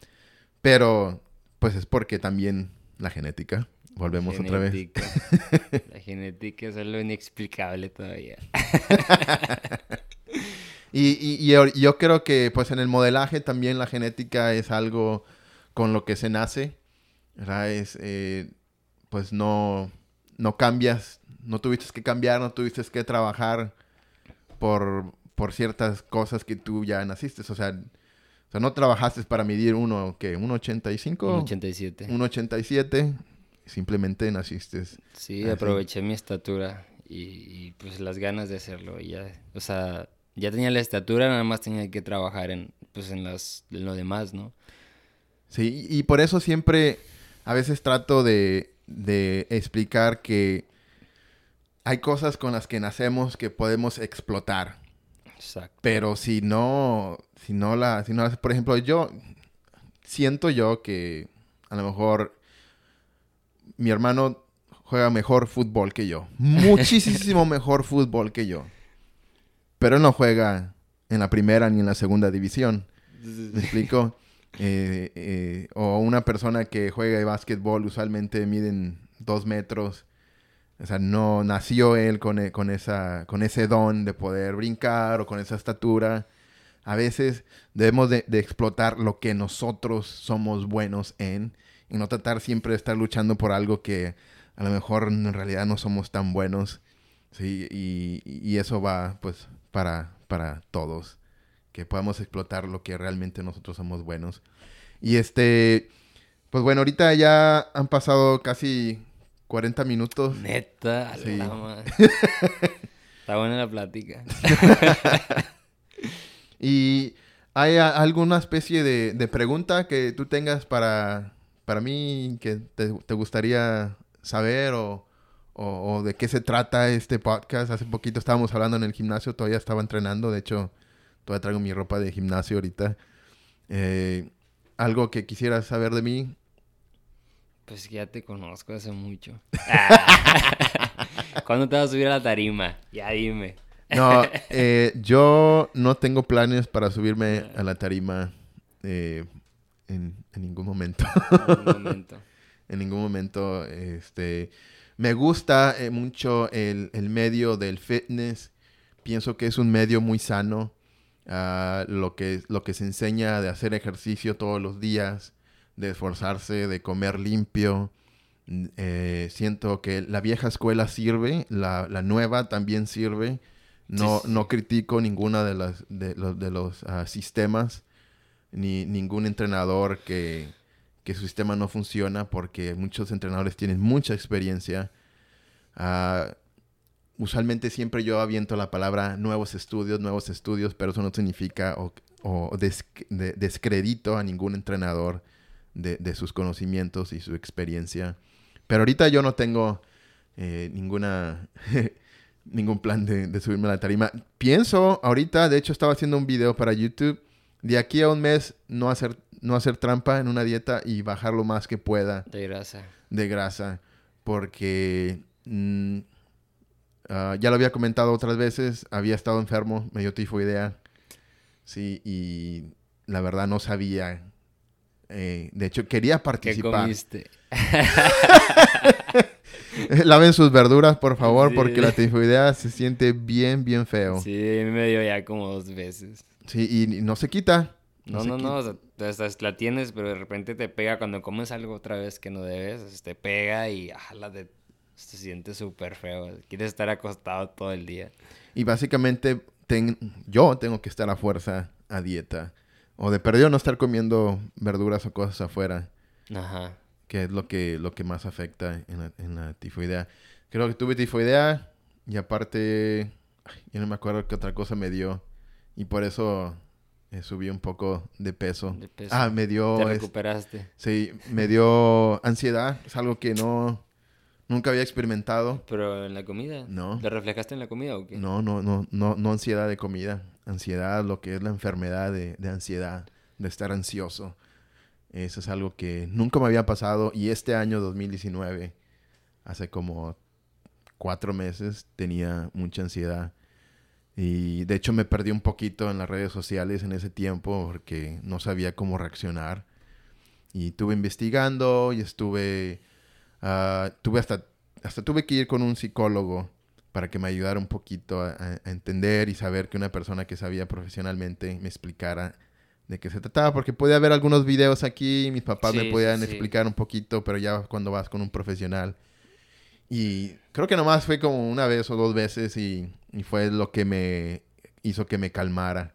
Pero, pues es porque también la genética. Volvemos otra vez. [LAUGHS] la genética es algo inexplicable todavía. [LAUGHS] y, yo creo que pues en el modelaje también la genética es algo con lo que se nace. Es, eh, pues no, no cambias, no tuviste que cambiar, no tuviste que trabajar por, por ciertas cosas que tú ya naciste. O sea, o sea no trabajaste para medir uno, ¿qué? ¿1,85? 1,87. 1,87. Simplemente naciste. Sí, aproveché mi estatura y, pues las ganas de hacerlo. ya, o sea, ya tenía la estatura, nada más tenía que trabajar en, pues en, las, en lo demás, ¿no? Sí, y por eso siempre a veces trato de, de explicar que hay cosas con las que nacemos que podemos explotar. Pero si no, si no la, si no por ejemplo, yo siento yo que a lo mejor mi hermano juega mejor fútbol que yo. Muchísimo [LAUGHS] mejor fútbol que yo. Pero no juega en la primera ni en la segunda división. ¿Me explico? [LAUGHS] Eh, eh, o una persona que juega básquetbol usualmente miden dos metros o sea, no nació él con, e, con, esa, con ese don de poder brincar o con esa estatura. A veces debemos de, explotar lo que nosotros somos buenos en y no tratar siempre de estar luchando por algo que a lo mejor en realidad no somos tan buenos. ¿sí? Y, eso va pues para, para todos. Que podamos explotar lo que realmente nosotros somos buenos. Y este, pues bueno, ahorita ya han pasado casi 40 minutos. Neta, sí. [LAUGHS] Está buena la plática. [LAUGHS] ¿Y hay alguna especie de, pregunta que tú tengas para, para mí que te, gustaría saber o, de qué se trata este podcast? Hace poquito estábamos hablando en el gimnasio, todavía estaba entrenando, de hecho, todavía traigo mi ropa de gimnasio ahorita. Eh, ¿Algo que quisieras saber de mí? Pues ya te conozco hace mucho. [LAUGHS] ¿Cuándo te vas a subir a la tarima? Ya dime. No, eh, yo no tengo planes para subirme a la tarima eh, en, ningún momento. En ningún momento. [LAUGHS] en ningún momento. Este, me gusta eh, mucho el, medio del fitness. Pienso que es un medio muy sano. Ah, lo, que, lo que se enseña de hacer ejercicio todos los días de esforzarse, de comer limpio. Eh, siento que la vieja escuela sirve, la, la nueva también sirve. No, Sí, sí. no critico ninguna de las de los, de los ah, sistemas ni ningún entrenador que, que su sistema no funciona porque muchos entrenadores tienen mucha experiencia. Ah, usualmente siempre yo aviento la palabra nuevos estudios, nuevos estudios, pero eso no significa o, o des- de- descredito a ningún entrenador de, de sus conocimientos y su experiencia. Pero ahorita yo no tengo eh, ninguna [LAUGHS] ningún plan de, de subirme a la tarima. Pienso ahorita, de hecho estaba haciendo un video para YouTube, de aquí a un mes no hacer, no hacer trampa en una dieta y bajar lo más que pueda De grasa. de grasa, porque mm, ah, ya lo había comentado otras veces, había estado enfermo, me dio tifoidea, sí, y la verdad no sabía. eh, de hecho, quería ¿Qué participar. comiste? [LAUGHS] Laven sus verduras, por favor, Sí. porque la tifoidea se siente bien, bien feo. Sí, me dio ya como dos veces. Y, y no se quita. No, no, quita. no, o sea, estás- la tienes, pero de repente te pega cuando comes algo otra vez que no debes, te pega y ah, la de- se siente súper feo. Quieres estar acostado todo el día. Y básicamente ten- yo tengo que estar a fuerza a dieta. O de perdido no estar comiendo verduras o cosas afuera. Ajá. que es lo que, lo que más afecta en la, en la tifoidea. Creo que tuve tifoidea y aparte, ay, yo no me acuerdo qué otra cosa me dio. Y por eso eh, subí un poco de peso. De peso. Ah, me dio, Te es- recuperaste. sí, me dio ansiedad. Es algo que no, nunca había experimentado. Pero en la comida. No. ¿Te reflejaste en la comida o qué? No, no, no, no, no ansiedad de comida. Ansiedad, lo que es la enfermedad de, de ansiedad, de estar ansioso. Eso es algo que nunca me había pasado. Y este año 2019, hace como cuatro meses, tenía mucha ansiedad. Y de hecho me perdí un poquito en las redes sociales en ese tiempo porque no sabía cómo reaccionar. Y estuve investigando y estuve... ah, tuve hasta, hasta tuve que ir con un psicólogo para que me ayudara un poquito a, a- entender y saber que una persona que sabía profesionalmente me explicara de qué se trataba, porque podía haber algunos videos aquí, mis papás Sí, me podían sí. explicar un poquito, pero ya cuando vas con un profesional. Y creo que nomás fue como una vez o dos veces y, y fue lo que me hizo que me calmara.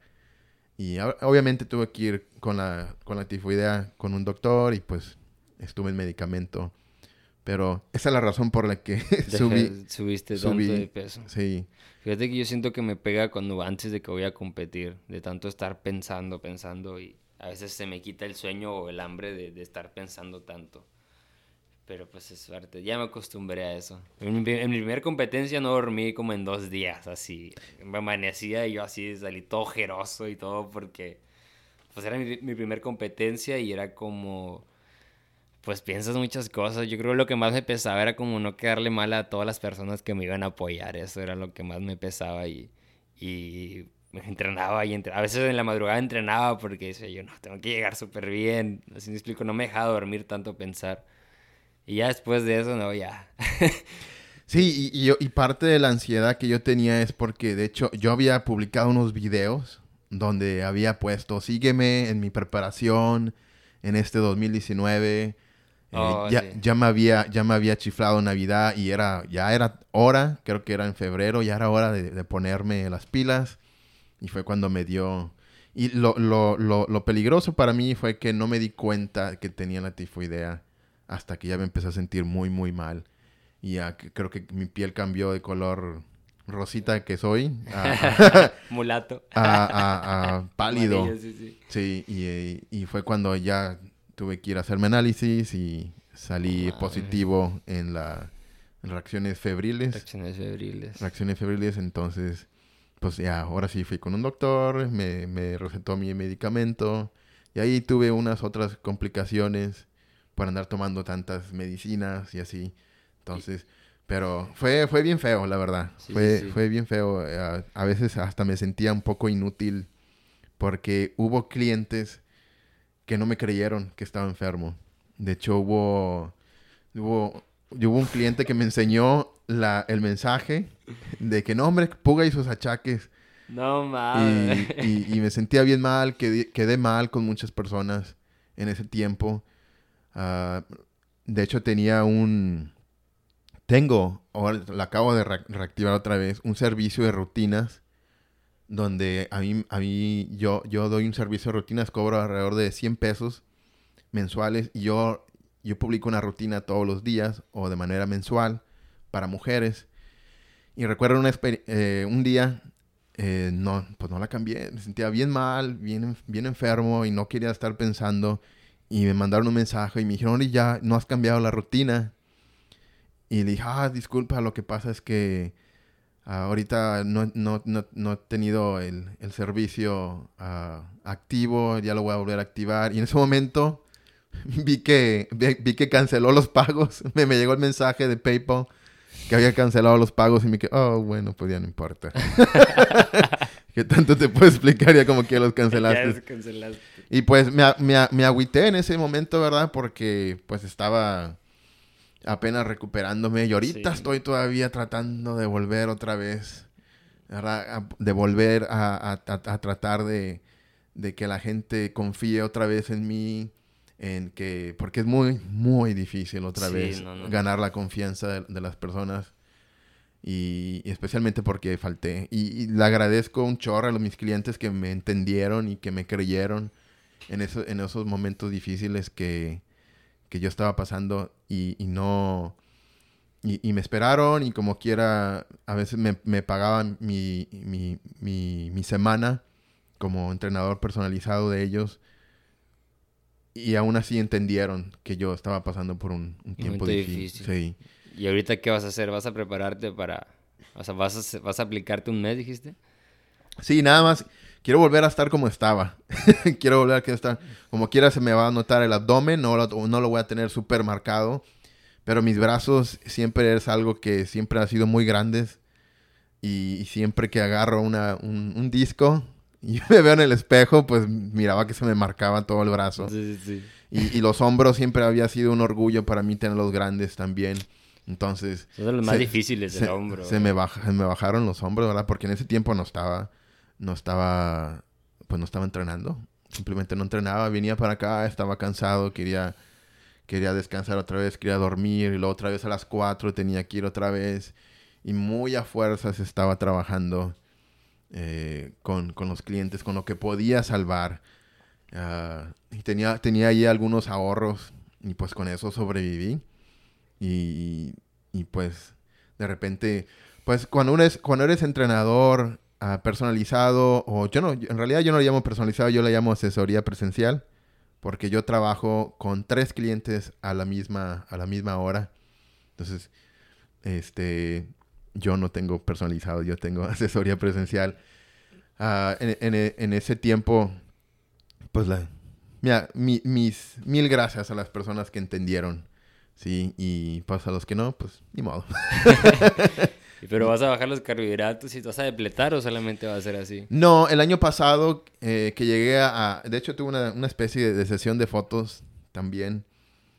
Y obviamente tuve que ir con la, con la tifoidea con un doctor y pues estuve en medicamento. Pero esa es la razón por la que [LAUGHS] subí. subiste subí. tanto de peso. Sí, Fíjate que yo siento que me pega cuando antes de que voy a competir, de tanto estar pensando, pensando y a veces se me quita el sueño o el hambre de, de estar pensando tanto. Pero pues es suerte, ya me acostumbré a eso. En mi, primera competencia no dormí como en dos días, así. Me amanecía y yo así salí todo ojeroso y todo porque pues era mi, mi primer competencia y era como pues piensas muchas cosas. Yo creo que lo que más me pesaba era como no quedarle mal a todas las personas que me iban a apoyar. Eso era lo que más me pesaba y, y [LAUGHS] entrenaba y entre- a veces en la madrugada entrenaba porque decía yo no, tengo que llegar súper bien. Así me explico, no me dejaba dormir tanto pensar. Y ya después de eso, no, ya. [LAUGHS] Sí, y, y y parte de la ansiedad que yo tenía es porque, de hecho, yo había publicado unos videos donde había puesto, sígueme en mi preparación en este 2019. Eh, Oh, ya, sí. ya me había, ya me había chiflado Navidad y era, ya era hora, creo que era en febrero, ya era hora de, de ponerme las pilas. Y fue cuando me dio... Y lo, lo, lo, lo peligroso para mí fue que no me di cuenta que tenía la tifoidea hasta que ya me empecé a sentir muy, muy mal. Y ya creo que mi piel cambió de color rosita que soy a, [LAUGHS] Mulato. [LAUGHS] a- a- a pálido. Amarillo, sí, sí. Sí, y, y fue cuando ya tuve que ir a hacerme análisis y salí positivo en la en reacciones febriles. Reacciones febriles. Reacciones febriles, entonces, pues ya, ahora sí fui con un doctor, me, me recetó mi medicamento y ahí tuve unas otras complicaciones por andar tomando tantas medicinas y así. Entonces, pero fue, fue bien feo, la verdad. Sí, fue, sí, fue bien feo. eh, a veces hasta me sentía un poco inútil porque hubo clientes que no me creyeron que estaba enfermo. De hecho, hubo, hubo, hubo un cliente que me enseñó la, el mensaje de que no, hombre, puga y sus achaques. No Y, mames. y- y me sentía bien mal, quedé, quedé mal con muchas personas en ese tiempo. Ah, de hecho, tenía un... Tengo, ahora la acabo de reactivar otra vez, un servicio de rutinas donde a mí, a mí yo, yo doy un servicio de rutinas, cobro alrededor de 100 pesos mensuales y yo, yo publico una rutina todos los días o de manera mensual para mujeres. Y recuerdo eh, un día, eh, no, pues no la cambié, me sentía bien mal, bien, bien enfermo y no quería estar pensando. Y me mandaron un mensaje y me dijeron, ya no has cambiado la rutina. Y le dije, ah, disculpa, lo que pasa es que ahorita no, no, no, he tenido el, el servicio uh, activo, ya lo voy a volver a activar. Y en ese momento [LAUGHS] vi que, vi, que canceló los pagos. [LAUGHS] Me, me, llegó el mensaje de PayPal que había cancelado los pagos y me quedé, oh, bueno, pues ya no importa. [LAUGHS] ¿Qué tanto te puedo explicar ya como que [LAUGHS] los cancelaste? Y pues me, me, me agüité en ese momento, ¿verdad? Porque pues estaba apenas recuperándome y ahorita estoy todavía tratando de volver otra vez, ¿verdad? de volver a, a, tratar de, de, que la gente confíe otra vez en mí, en que, porque es muy, muy difícil otra vez ganar la confianza de, las personas. Y, especialmente porque falté. Y, le agradezco un chorro a los, mis clientes que me entendieron y que me creyeron en, eso, en esos momentos difíciles que, que yo estaba pasando y, no... Y, me esperaron y como quiera, a veces me, me pagaban mi, mi, mi, semana como entrenador personalizado de ellos. Y aún así entendieron que yo estaba pasando por un, tiempo difícil. Sí. ¿Y ahorita qué vas a hacer? ¿Vas a prepararte para... O sea, ¿vas a, vas a aplicarte un mes, dijiste? Sí, nada más quiero volver a estar como estaba. [LAUGHS] quiero volver a estar como quiera se me va a notar el abdomen, no lo, no lo voy a tener súper marcado, pero mis brazos siempre es algo que siempre ha sido muy grandes y, siempre que agarro una, un, disco y [LAUGHS] me veo en el espejo, pues miraba que se me marcaba todo el brazo. Sí, sí. Y, y, los hombros siempre había sido un orgullo para mí tenerlos grandes también. Entonces... Son los más difíciles del hombro. Se me, se me bajaron los hombros, ¿verdad? Porque en ese tiempo no estaba no estaba, pues no estaba entrenando. Simplemente no entrenaba, venía para acá, estaba cansado, quería, quería descansar otra vez, quería dormir, y luego otra vez a las 4 tenía que ir otra vez. Y muy a fuerzas estaba trabajando eh, con, los clientes, con lo que podía salvar. Ah, y tenía, tenía ahí algunos ahorros y pues con eso sobreviví. Y, y, pues de repente, pues cuando, uno es, cuando eres entrenador personalizado, o yo no, en realidad yo no le llamo personalizado, yo le llamo asesoría presencial, porque yo trabajo con tres clientes a la misma, a la misma hora. Entonces, este, yo no tengo personalizado, yo tengo [LAUGHS] asesoría presencial. Ah, en, ese tiempo, pues la, mira, mis mil gracias a las personas que entendieron, sí, y pues a los que no, pues ni modo. [LAUGHS] Pero vas a bajar los carbohidratos y vas a depletar o solamente va a ser así? No, el año pasado eh, que llegué a, De hecho, tuve una, especie de, sesión de fotos también.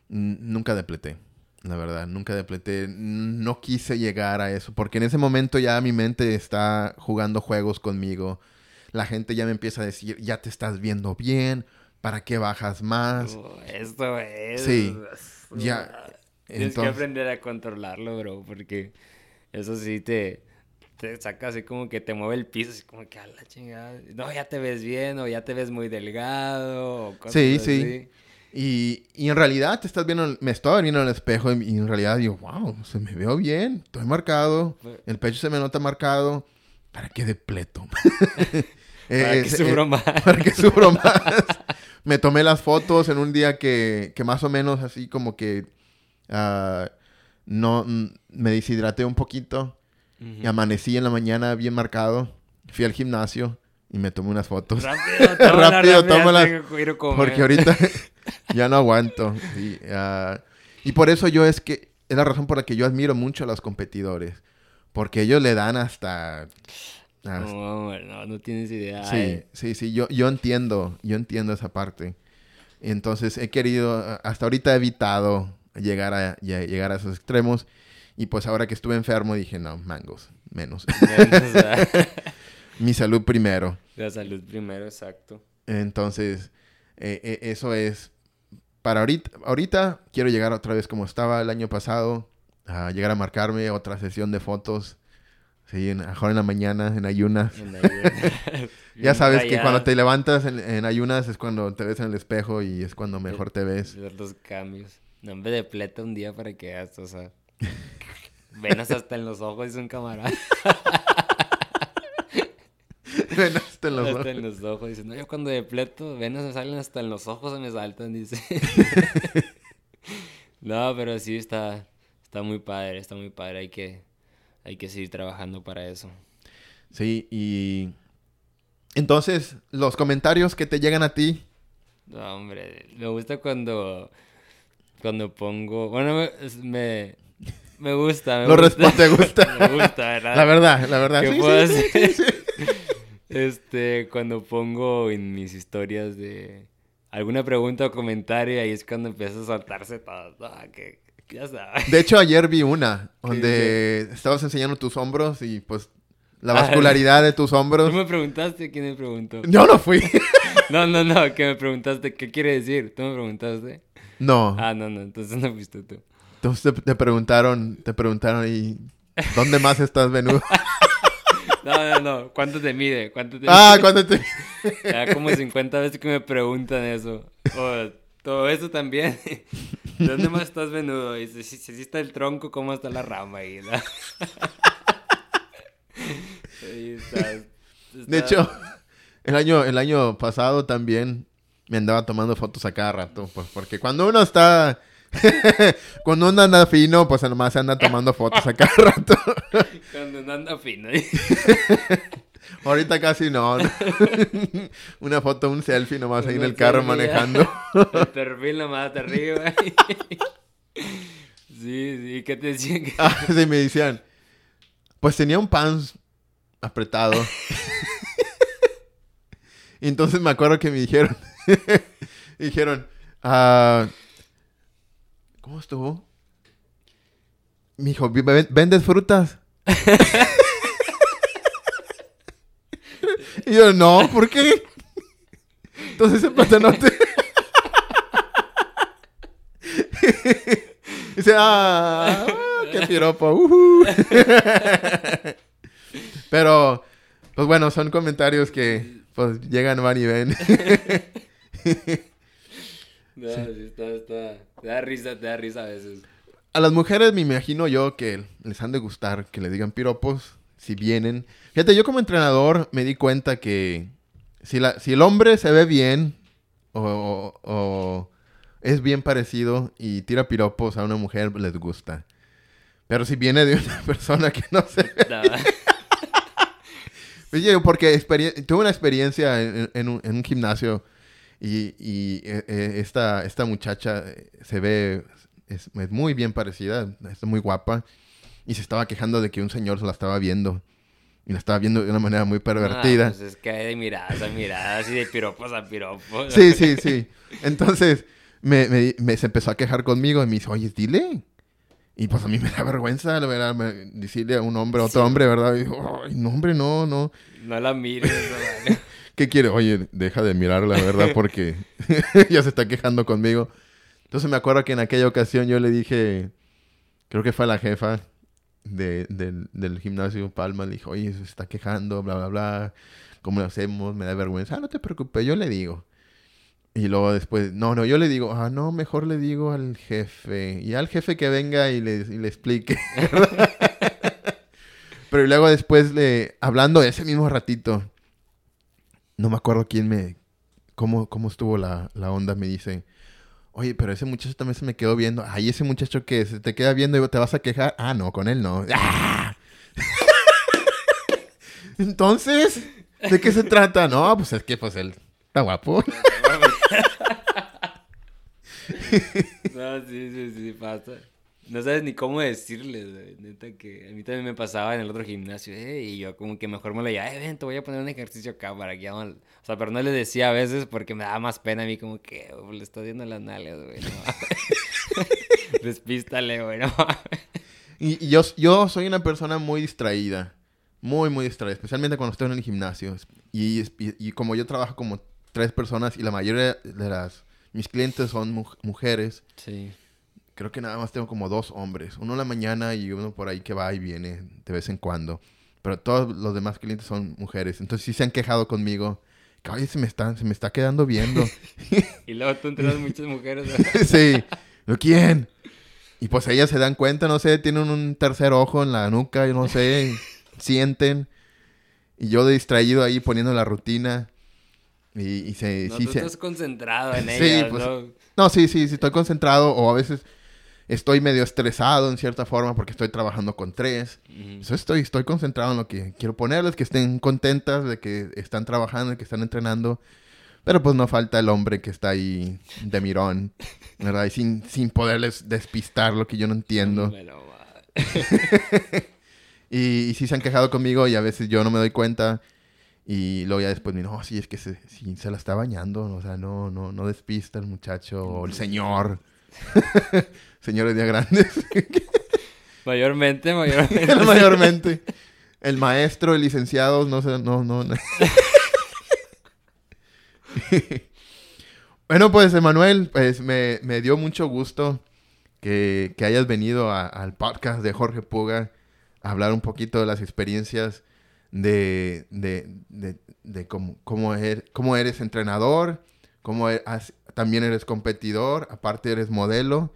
nunca depleté, la verdad. Nunca depleté. No quise llegar a eso. Porque en ese momento ya mi mente está jugando juegos conmigo. La gente ya me empieza a decir, ya te estás viendo bien. ¿Para qué bajas más? esto es... Sí. Ya... Tienes que aprender a controlarlo, bro, porque eso sí te, te saca así como que te mueve el piso, así como que a la chingada. No, ya te ves bien, o ya te ves muy delgado, o cosas sí, así. Sí. Y, y en realidad te estás viendo, me estoy viendo en el espejo y, en realidad digo, wow, se me veo bien, estoy marcado, el pecho se me nota marcado. ¿Para qué depleto? [LAUGHS] [LAUGHS] [LAUGHS] para que sufro más. Para que sufro más. Me tomé las fotos en un día que, que más o menos así como que uh, no me deshidraté un poquito y amanecí en la mañana bien marcado. Fui al gimnasio y me tomé unas fotos. Rápido, [LAUGHS] rápido, tómalas. Porque ahorita [LAUGHS] ya no aguanto. Ah, y, por eso yo es que es la razón por la que yo admiro mucho a los competidores. Porque ellos le dan hasta... no, no, no tienes idea. Sí, eh. sí, sí, yo, yo entiendo, yo entiendo esa parte. Entonces he querido, hasta ahorita he evitado llegar a, llegar a esos extremos. Y pues ahora que estuve enfermo dije, no, mangos, menos. [LAUGHS] [LAUGHS] Mi salud primero. La salud primero, exacto. Entonces, eh, eh, eso es para ahorita, ahorita quiero llegar otra vez como estaba el año pasado, a llegar a marcarme otra sesión de fotos. Sí, en, mejor en la mañana, en ayunas. [LAUGHS] ya sabes que cuando te levantas en, ayunas es cuando te ves en el espejo y es cuando mejor te ves. Los cambios. Nombre de pleta un día para que hagas, o sea. [LAUGHS] venas hasta en los ojos, es un camarada. [LAUGHS] venas hasta en los ojos. Hasta en los ojos. Dice, no, yo cuando depleto, venas me salen hasta en los ojos, se me saltan, dice. no, pero sí está, está muy padre, está muy padre. Hay que, hay que seguir trabajando para eso. Sí, y entonces, los comentarios que te llegan a ti. No, hombre, me gusta cuando cuando pongo. Bueno, me. Me, gusta. Me Lo gusta. te gusta. [LAUGHS] me gusta, ¿verdad? La verdad, la verdad. ¿Qué puedo hacer? [LAUGHS] Este, cuando pongo en mis historias de alguna pregunta o comentario, ahí es cuando empieza a saltarse todo. que, ya sabes. De hecho, ayer vi una donde estabas enseñando tus hombros y pues la ah, vascularidad de tus hombros. ¿Tú me preguntaste quién me preguntó? Yo no fui. [LAUGHS] no, no, no, que me preguntaste qué quiere decir. ¿Tú me preguntaste? No. Ah, no, no, entonces no fuiste tú. Entonces te, preguntaron, te preguntaron y ¿dónde más estás venudo? [LAUGHS] no, no, no, ¿cuánto te mide? ¿Cuánto te ah, ¿cuánto te Ya como 50 veces que me preguntan eso. O todo eso también. [LAUGHS] ¿Dónde más estás venudo? Y si, si, está el tronco, ¿cómo está la rama ahí? [LAUGHS] De hecho, el año, el año pasado también me andaba tomando fotos a cada rato, pues porque cuando uno está... [LAUGHS] cuando uno anda fino, pues nomás se anda tomando fotos a cada rato. cuando uno anda fino. Ahorita casi no. [LAUGHS] Una foto, un selfie nomás ahí en el carro manejando. [LAUGHS] el perfil nomás arriba. [LAUGHS] sí, sí, ¿qué te decían? Ah, sí, me decían. Pues tenía un pants apretado. y entonces me acuerdo que me dijeron, dijeron, uh, ¿cómo estuvo? Mi hijo, ¿vendes frutas? Y yo, no, ¿por qué? Entonces el patanote... [LAUGHS] Dice, ah, qué piropo. Uh [LAUGHS] Pero, pues bueno, son comentarios que pues llegan, van y ven. [LAUGHS] no, sí. está, está. Te da risa, te da risa a veces. A las mujeres me imagino yo que les han de gustar que le digan piropos si vienen. Fíjate, yo como entrenador me di cuenta que si, la, si el hombre se ve bien o, o, es bien parecido y tira piropos a una mujer, les gusta. Pero si viene de una [LAUGHS] persona que no se pues [LAUGHS] porque tuve una experiencia en, un, gimnasio y, e, e, esta, esta muchacha se ve, es, muy bien parecida, es muy guapa y se estaba quejando de que un señor se la estaba viendo. Y la estaba viendo de una manera muy pervertida. Ah, pues es que de miradas a miradas y de piropos a piropos. Sí, sí, sí. Entonces me, me, se empezó a quejar conmigo y me dice, oye, dile, y pues a mí me da vergüenza ¿verdad? decirle a un hombre, a otro hombre, ¿verdad? Y digo, Ay, no, hombre, no, no. No la mires, [LAUGHS] ¿Qué quiere? Oye, deja de mirarla, ¿verdad? Porque [LAUGHS] ya se está quejando conmigo. Entonces me acuerdo que en aquella ocasión yo le dije, creo que fue a la jefa de, del gimnasio Palma, le dijo, oye, se está quejando, bla, bla, bla. ¿Cómo lo hacemos? Me da vergüenza. Ah, no te preocupes, yo le digo. Y luego después, no, no, yo le digo, ah, no, mejor le digo al jefe. Y al jefe que venga y le, le explique. [LAUGHS] Pero luego después, le, hablando ese mismo ratito, no me acuerdo quién me, cómo, cómo estuvo la, la onda, me dice, oye, pero ese muchacho también se me quedó viendo. Ay, ese muchacho que se te queda viendo y te vas a quejar. Ah, no, con él no. ¡Ah! [LAUGHS] Entonces, ¿de qué se trata? No, pues es que pues él está guapo. [LAUGHS] [LAUGHS] no, sí, sí, sí, pasa. No sabes ni cómo decirles, neta que a mí también me pasaba en el otro gimnasio, eh, y yo como que mejor me lo llevaba, eh, ven, te voy a poner un ejercicio acá para que O sea, pero no le decía a veces porque me daba más pena a mí como que le está viendo las nalgas, güey, no [LAUGHS] Despístale, güey, no y, y yo, yo soy una persona muy distraída, muy, muy distraída, especialmente cuando estoy en el gimnasio. Y, y, y como yo trabajo como tres personas y la mayoría de las mis clientes son mu- mujeres. Sí. Creo que nada más tengo como dos hombres. Uno en la mañana y uno por ahí que va y viene de vez en cuando. Pero todos los demás clientes son mujeres. Entonces sí se han quejado conmigo. Que, Oye, se me está, se me está quedando viendo. [LAUGHS] Y luego tú entrenas [LAUGHS] muchas mujeres. sí. ¿Quién? Y pues ellas se dan cuenta, no sé, tienen un tercer ojo en la nuca, yo no sé, [LAUGHS] sienten. Y yo distraído ahí poniendo la rutina. Y, y se... No, sí tú se- estás concentrado en Sí, ellas, pues, ¿no? No, sí, sí, sí, estoy concentrado o a veces estoy medio estresado en cierta forma porque estoy trabajando con tres. Eso estoy, estoy concentrado en lo que quiero ponerles, que estén contentas de que están trabajando, que están entrenando. Pero pues no falta el hombre que está ahí de mirón, ¿verdad? Y sin, sin poderles despistar lo que yo no entiendo. [LAUGHS] Y, y sí se han quejado conmigo y a veces yo no me doy cuenta. Y luego ya después me no, sí, es que se, sí, se la está bañando. O sea, no, no, no despista el muchacho o el señor. [LAUGHS] Señores ya grandes. [LAUGHS] Mayormente, mayormente. [LAUGHS] Mayormente. El maestro, el licenciado, no sé, no, no. no. bueno, pues, Emanuel, pues me, me dio mucho gusto que, que hayas venido a- al podcast de Jorge Puga a hablar un poquito de las experiencias de, de, de, de cómo, cómo, er- cómo eres entrenador, cómo e- también eres competidor, aparte eres modelo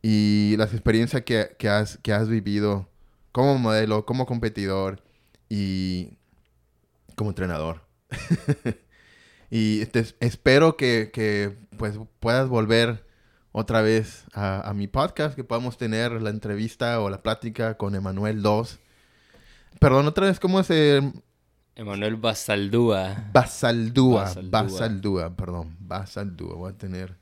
y las experiencias que, que has, que has vivido como modelo, como competidor y como entrenador. [LAUGHS] y te- espero que, que, pues, puedas volver otra vez a, mi podcast, que podamos tener la entrevista o la plática con Emanuel 2. Perdón, otra vez, ¿cómo se...? Emanuel Basaldúa. Basaldúa, Basaldúa. Basaldúa, perdón, Basaldúa, voy a tener...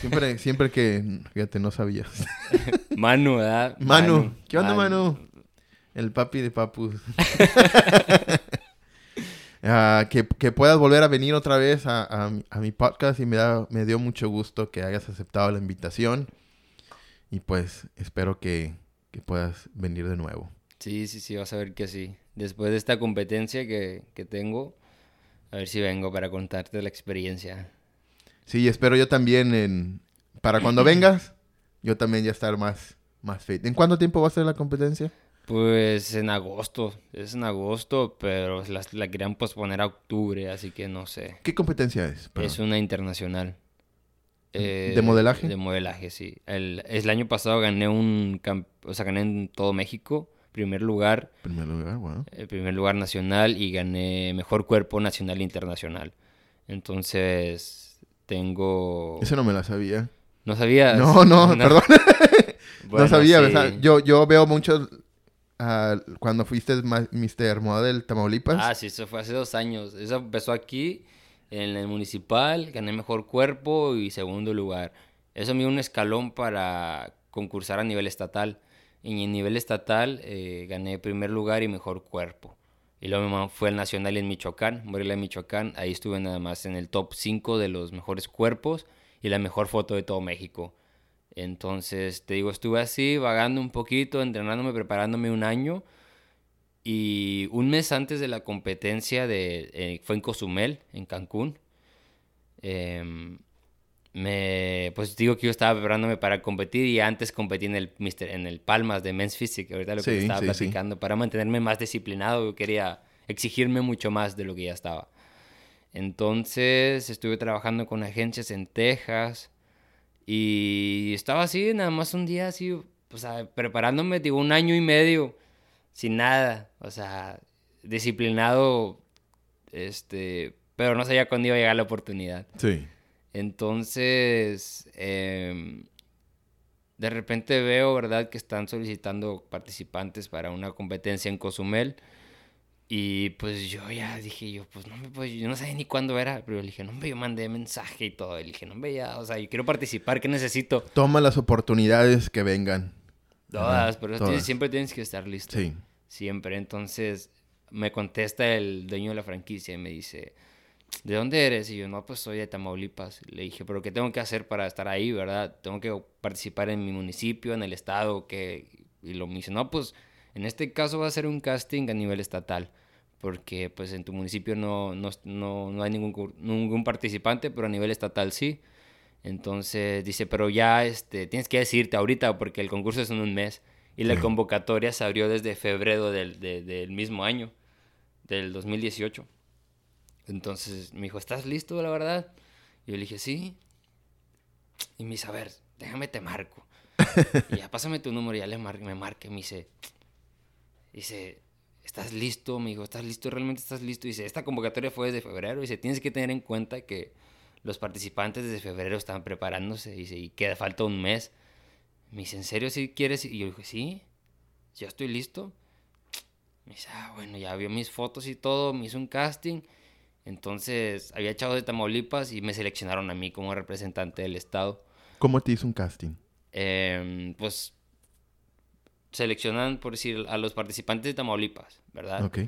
Siempre, siempre que, fíjate, no sabías. [LAUGHS] Manu, ¿verdad? Manu, ¿qué onda, Manu? El papi de papus. [LAUGHS] Ah, que, que puedas volver a venir otra vez a, a mi- a mi podcast y me, da, me dio mucho gusto que hayas aceptado la invitación. Y pues espero que, que puedas venir de nuevo. Sí, sí, sí, vas a ver que sí. Después de esta competencia que, que tengo, a ver si vengo para contarte la experiencia. Sí, espero yo también en... Para cuando vengas, yo también ya estar más, más fit. ¿En cuánto tiempo va a ser la competencia? Pues en agosto, es en agosto, pero la, la querían posponer a octubre, así que no sé. ¿Qué competencia es? Perdón. Es una internacional. Eh, ¿De modelaje? De modelaje, sí. El, el año pasado gané un, camp- o sea, gané en todo México, primer lugar, Primer lugar, bueno. el primer lugar nacional y gané mejor cuerpo nacional e internacional. Entonces, tengo... Eso no me la sabía. ¿No sabías? No, no, perdón. [LAUGHS] Bueno, no sabía, sí. o sea, yo, yo veo muchos... ah, cuando fuiste Mr. Model Tamaulipas. Ah, sí, eso fue hace dos años. Eso empezó aquí, en el municipal, gané mejor cuerpo y segundo lugar. Eso me dio un escalón para concursar a nivel estatal. En nivel estatal eh, gané primer lugar y mejor cuerpo. Y luego fue el nacional en Michoacán, Morelia, Michoacán. Ahí estuve nada más en el top 5 de los mejores cuerpos y la mejor foto de todo México. Entonces, te digo, estuve así, vagando un poquito, entrenándome, preparándome un año. Y un mes antes de la competencia de, eh, fue en Cozumel, en Cancún. em, me, pues digo que yo estaba preparándome para competir y antes competí en el, Mister- en el Palmas de Men's Physique, ahorita lo que Sí, estaba sí, sí. platicando, para mantenerme más disciplinado, yo quería exigirme mucho más de lo que ya estaba. Entonces estuve trabajando con agencias en Texas y estaba así, nada más un día así, o sea, preparándome, digo, un año y medio sin nada, o sea, disciplinado, este, pero no sabía cuándo iba a llegar la oportunidad. Sí. Entonces, em, de repente veo, ¿verdad?, que están solicitando participantes para una competencia en Cozumel. Y pues yo ya dije, yo, pues no me pues, yo no sabía ni cuándo era, pero le dije, no, hombre, yo mandé mensaje y todo. Le dije, no, hombre, ya, o sea, yo quiero participar, ¿qué necesito? Toma las oportunidades que vengan. Todas, pero todas. tienes- siempre tienes que estar listo. Sí. Siempre. Entonces me contesta el dueño de la franquicia y me dice, ¿de dónde eres? Y yo, no, pues soy de Tamaulipas. Le dije, ¿pero qué tengo que hacer para estar ahí, verdad? Tengo que participar en mi municipio, en el estado, que... Y lo me dice, no, pues en este caso va a ser un casting a nivel estatal. Porque pues en tu municipio no, no, no, no hay ningún, ningún participante, pero a nivel estatal sí. Entonces dice, pero ya este, tienes que decirte ahorita porque el concurso es en un mes. Y la convocatoria se abrió desde febrero del, del mismo año, del 2018. Entonces me dijo, ¿estás listo, la verdad? Y yo le dije, sí. Y me dice, a ver, déjame te marco. y ya pásame tu número, y ya le me marque, me dice, dice, ¿estás listo? Me dijo, ¿estás listo? ¿Realmente estás listo? Dice, esta convocatoria fue desde febrero. Dice, tienes que tener en cuenta que los participantes desde febrero estaban preparándose. Dice, y queda falta un mes. Me dice, ¿en serio si quieres? Y yo dije, sí, ya estoy listo. Me dice, ah, bueno, ya vio mis fotos y todo, me hizo un casting. Entonces, había echado de Tamaulipas y me seleccionaron a mí como representante del estado. ¿Cómo te hizo un casting? Em, pues seleccionan, por decir, a los participantes de Tamaulipas, ¿verdad? Ok.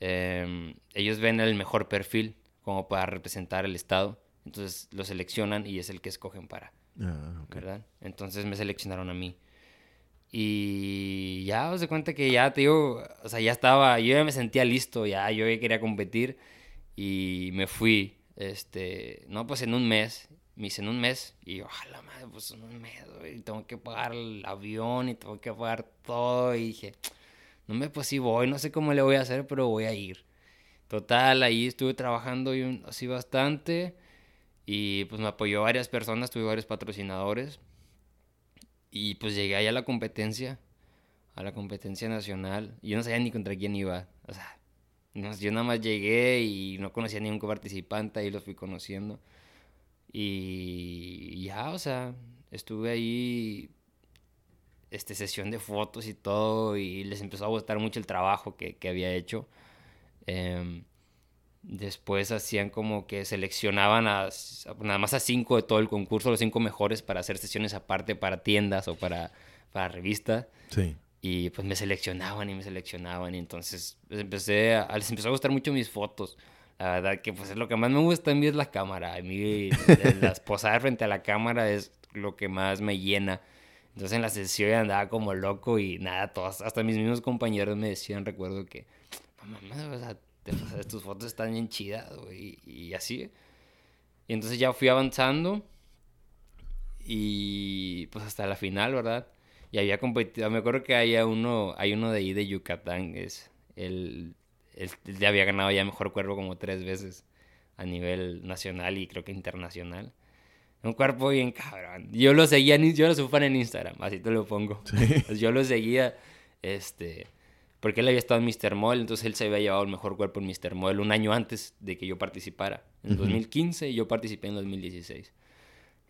Em, ellos ven el mejor perfil como para representar el estado. Entonces lo seleccionan y es el que escogen para. Ah, ¿Verdad? Entonces me seleccionaron a mí. Y ya os de cuenta que ya, te digo, o sea, ya estaba, yo ya me sentía listo, ya yo ya quería competir y me fui, este, no, pues en un mes, me hice en un mes y ojalá, madre, pues en un mes, y tengo que pagar el avión y tengo que pagar todo y dije, no me, pues sí voy, no sé cómo le voy a hacer, pero voy a ir. Total, ahí estuve trabajando así bastante y pues me apoyó varias personas, tuve varios patrocinadores. Y pues llegué ahí a la competencia, a la competencia nacional. Y yo no sabía ni contra quién iba. O sea, yo nada más llegué y no conocía a ningún participante, ahí los fui conociendo. Y ya, o sea, estuve ahí, este, sesión de fotos y todo, y les empezó a gustar mucho el trabajo que, que había hecho. Eh, Después hacían como que seleccionaban a, nada más a cinco de todo el concurso, los cinco mejores para hacer sesiones aparte para tiendas o para, para revistas. Sí. Y pues me seleccionaban y me seleccionaban y entonces pues, empecé a, les empezó a gustar mucho mis fotos. La verdad que pues es lo que más me gusta a mí es la cámara. A mí las posar frente a la cámara es lo que más me llena. Entonces en la sesión andaba como loco y nada, todos, hasta mis mismos compañeros me decían, recuerdo que, mamá, o sea, tus fotos están bien chidas, güey, y así. Y entonces ya fui avanzando y pues hasta la final, ¿verdad? Y había competido, me acuerdo que había uno, hay uno de ahí de Yucatán, es el, el, ya había ganado ya mejor cuerpo como tres veces a nivel nacional y creo que internacional. Un cuerpo bien cabrón. Yo lo seguía, yo lo subo en Instagram, así te lo pongo. yo lo seguía, este, porque él había estado en Mr. Mole, entonces él se había llevado el mejor cuerpo en Mr. Mole un año antes de que yo participara. En 2015 y yo participé en 2016.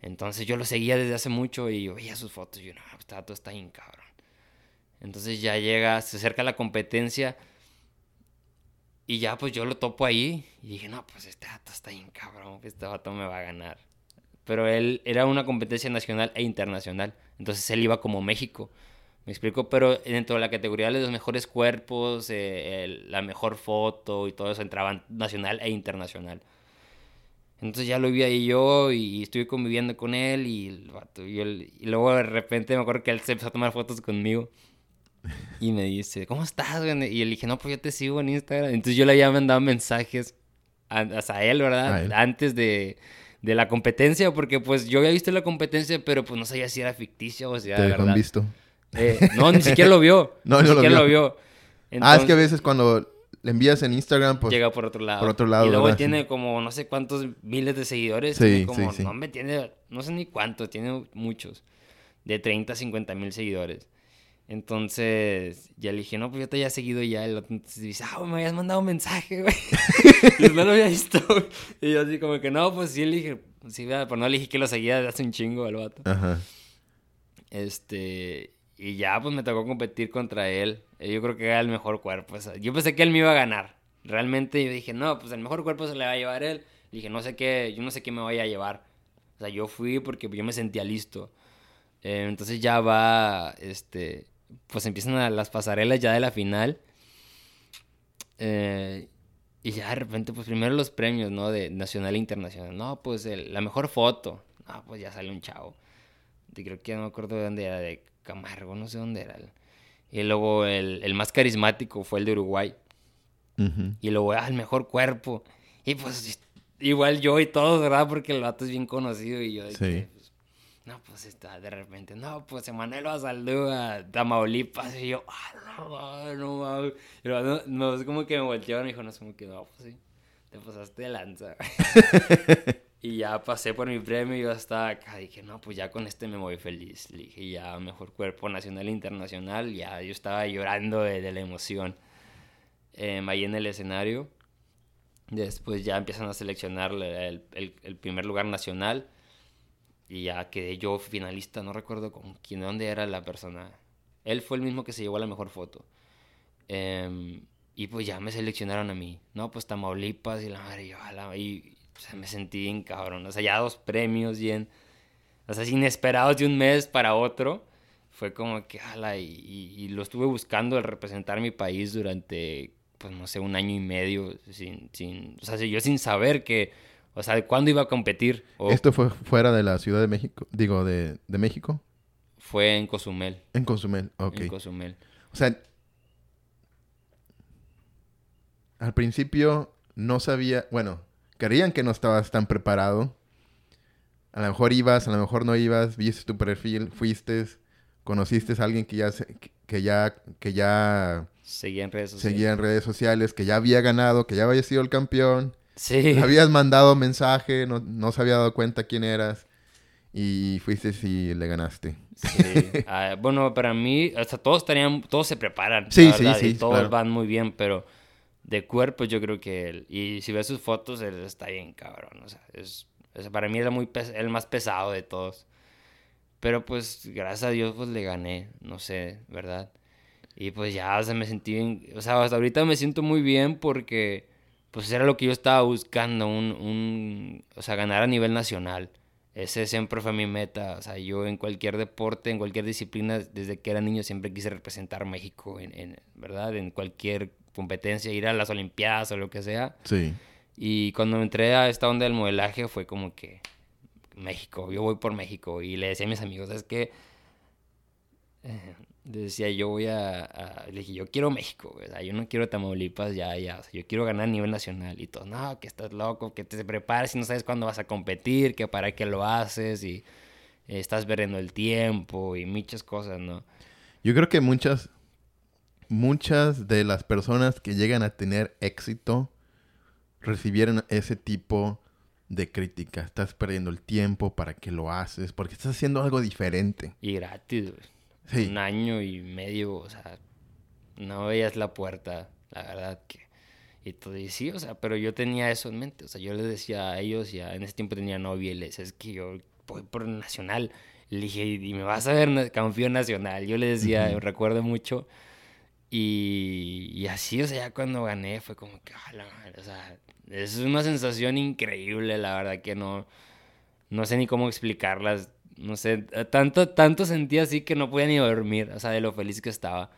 Entonces yo lo seguía desde hace mucho y yo veía sus fotos y yo, no, este dato está bien cabrón. Entonces ya llega, se acerca la competencia y ya pues yo lo topo ahí y dije, no, pues este dato está bien cabrón, este vato me va a ganar. Pero él era una competencia nacional e internacional, entonces él iba como México. Me explico, pero dentro de la categoría de los mejores cuerpos, eh, la mejor foto y todo eso entraban nacional e internacional. Entonces ya lo vi ahí yo y estuve conviviendo con él y, y, luego de repente me acuerdo que él se empezó a tomar fotos conmigo [LAUGHS] y me dice, ¿cómo estás? Y él le dije, no, pues yo te sigo en Instagram. Entonces yo le había mandado mensajes a, a él, ¿verdad? Antes de, de, la competencia, porque pues yo había visto la competencia, pero pues no sabía si era ficticia o si era ¿Te verdad. visto? Eh, no, ni siquiera lo vio. [LAUGHS] no, ni siquiera lo vio. ah, es que a veces cuando le envías en Instagram, pues... Llega por otro lado. Por otro lado, Y luego tiene como no sé cuántos miles de seguidores. Sí, como, sí, No me tiene, no sé ni cuántos, tiene muchos. De 30 a 50 mil seguidores. Entonces, ya le dije, no, pues yo te había seguido ya. Entonces dice, ah, me habías mandado un mensaje, güey. [LAUGHS] y no lo había visto. Y yo así como que, no, pues sí, le dije, sí, pero no le dije que lo seguía hace un chingo al vato. Ajá. Este, y ya, pues me tocó competir contra él. Eh, yo creo que era el mejor cuerpo. yo pensé que él me iba a ganar. Realmente yo dije, no, pues el mejor cuerpo se le va a llevar él. dije, no sé qué, yo no sé qué me voy a llevar. O sea, yo fui porque yo me sentía listo. Eh, entonces ya va, este, pues empiezan las pasarelas ya de la final. Eh, y ya de repente, pues primero los premios, ¿no? De nacional e internacional. No, pues la mejor foto. No, pues ya sale un chavo. Y creo que no me acuerdo de dónde era, de Camargo, no sé dónde era. Y luego el, más carismático fue el de Uruguay. Y luego, ah, el mejor cuerpo. Y pues igual yo y todos, ¿verdad? Porque el vato es bien conocido y yo de que, pues, no, pues está de repente, no, pues Emanuel va a Tamaulipas y yo, ah, no, no, no, no, es como que me voltearon y dijo, no, es como que, no, pues sí, te pasaste de lanza. [LAUGHS] y ya pasé por mi premio y yo estaba acá, dije, no, pues ya con este me voy feliz. Le dije, ya, mejor cuerpo nacional e internacional, ya yo estaba llorando de, la emoción. Eh, ahí en el escenario Después ya empiezan a seleccionar el, el, primer lugar nacional. Y ya quedé yo finalista, no recuerdo con quién, dónde era la persona. Él fue el mismo que se llevó la mejor foto. Em, y pues ya me seleccionaron a mí. No, pues Tamaulipas y la madre, yo, y me sentí bien cabrón. O sea, ya dos premios bien, o sea, inesperados de un mes para otro. Fue como que, jala, y, y, lo estuve buscando el representar mi país durante pues no sé, un año y medio sin, sin, o sea, yo sin saber que, o sea, cuándo iba a competir. ¿Esto fue fuera de la Ciudad de México? Digo, de, de México. Fue en Cozumel. En Cozumel, ok. En Cozumel. O sea, al principio no sabía, bueno, creían que no estabas tan preparado. A lo mejor ibas, a lo mejor no ibas, viste tu perfil, fuiste, conociste a alguien que ya, que ya, que ya Seguía en redes sociales. Seguía en redes sociales, que ya había ganado, que ya había sido el campeón. Sí. habías mandado mensaje, no, no se había dado cuenta quién eras. Y fuiste y le ganaste. Sí. Ah, bueno, para mí, hasta todos todos se preparan. Sí, sí, sí. Todos van muy bien, pero de cuerpo yo creo que él. Y si ves sus fotos, él está bien cabrón. O sea, es, para mí era muy el más pesado de todos. Pero pues, gracias a Dios, pues le gané. No sé, ¿verdad? Y pues ya, o sea, me sentí bien, o sea, hasta ahorita me siento muy bien porque pues era lo que yo estaba buscando, un, un, o sea, ganar a nivel nacional. Ese siempre fue mi meta, o sea, yo en cualquier deporte, en cualquier disciplina, desde que era niño siempre quise representar México, en, en ¿verdad? En cualquier competencia, ir a las Olimpiadas o lo que sea. Sí. Y cuando entré a esta onda del modelaje fue como que México, yo voy por México. Y le decía a mis amigos, es que eh, decía yo voy a, le dije yo quiero México o sea, yo no quiero Tamaulipas ya ya yo quiero ganar a nivel nacional y todo no que estás loco que te prepares y no sabes cuándo vas a competir que para qué lo haces y estás perdiendo el tiempo y muchas cosas no yo creo que muchas muchas de las personas que llegan a tener éxito recibieron ese tipo de crítica. Estás perdiendo el tiempo para qué lo haces porque estás haciendo algo diferente. Y gratis un año y medio, o sea, no veías la puerta, la verdad que... Y todo, y sí, o sea, pero yo tenía eso en mente, o sea, yo les decía a ellos, ya en ese tiempo tenía novia y les es que yo voy por nacional, le dije, y me vas a ver campeón nacional, yo le decía, recuerdo mucho, y, así, o sea, ya cuando gané fue como que, ah, la madre, o sea, es una sensación increíble, la verdad que no, no sé ni cómo explicarlas, no sé, tanto, tanto sentía así que no podía ni dormir, o sea, de lo feliz que estaba,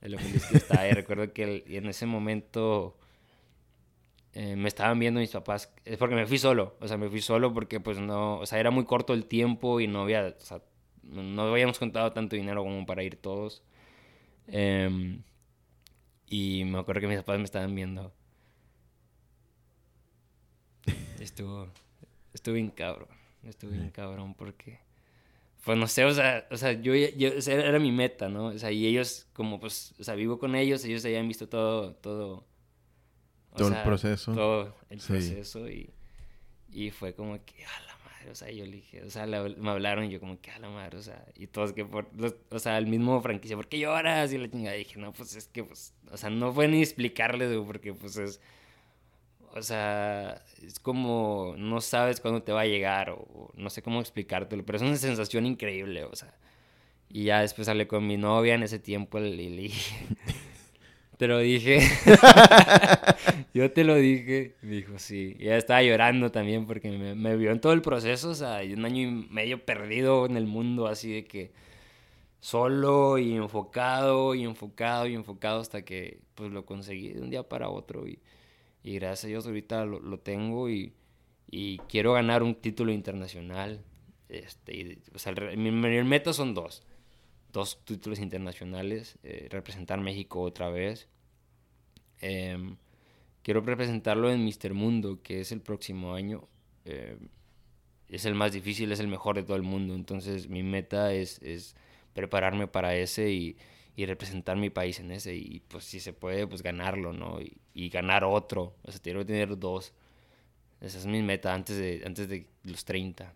de lo feliz que estaba. Y recuerdo que en ese momento eh, me estaban viendo mis papás, es porque me fui solo, o sea, me fui solo porque pues no, o sea, era muy corto el tiempo y no había, o sea, no habíamos contado tanto dinero como para ir todos. Em, y me acuerdo que mis papás me estaban viendo. [LAUGHS] Estuvo, estuvo bien cabrón, estuvo bien cabrón porque pues no sé, o sea, o sea yo, yo era mi meta, ¿no? O sea, y ellos, como pues, o sea, vivo con ellos, ellos habían visto todo, todo. todo el proceso. Todo el proceso y, y fue como que, a la madre, o sea, yo le dije, o sea, me hablaron y yo como que, a la madre, o sea, y todos que por, o sea, el mismo franquicia, ¿por qué lloras? Y la chingada, dije, no, pues es que, pues, o sea, no fue ni explicarle, porque pues es o sea, es como no sabes cuándo te va a llegar o, no sé cómo explicártelo, pero es una sensación increíble, o sea. Y ya después hablé con mi novia en ese tiempo y le te lo dije, [LAUGHS] yo te lo dije, dijo sí, y ella estaba llorando también porque me, me, vio en todo el proceso, o sea, un año y medio perdido en el mundo, así de que solo y enfocado y enfocado y enfocado hasta que pues lo conseguí de un día para otro y y gracias a Dios ahorita lo, tengo y, y, quiero ganar un título internacional. Este, o sea, mi, meta son dos. Dos títulos internacionales, eh, representar México otra vez. Em, quiero representarlo en Mister Mundo, que es el próximo año. Eh, es el más difícil, es el mejor de todo el mundo. Entonces mi meta es, es prepararme para ese y, y, representar mi país en ese. Y pues si se puede, pues ganarlo, ¿no? Y, y ganar otro. O sea, quiero tener dos. Esa es mi meta antes de, antes de los 30.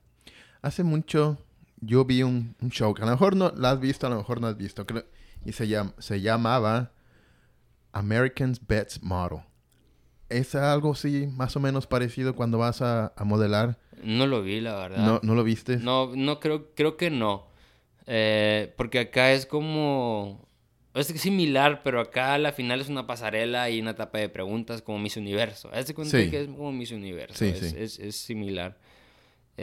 Hace mucho yo vi un, un show que a lo mejor no lo has visto, a lo mejor no has visto. y se, llama, se llamaba Americans Bets Model. ¿Es algo así más o menos parecido cuando vas a, a modelar? No lo vi, la verdad. ¿No, ¿no lo viste? No, no creo, creo que no. Eh, porque acá es como... Es similar, pero acá la final es una pasarela y una etapa de preguntas como Miss Universo. Haz cuenta que es como Miss Universo. Sí, es, sí. Es, es, similar.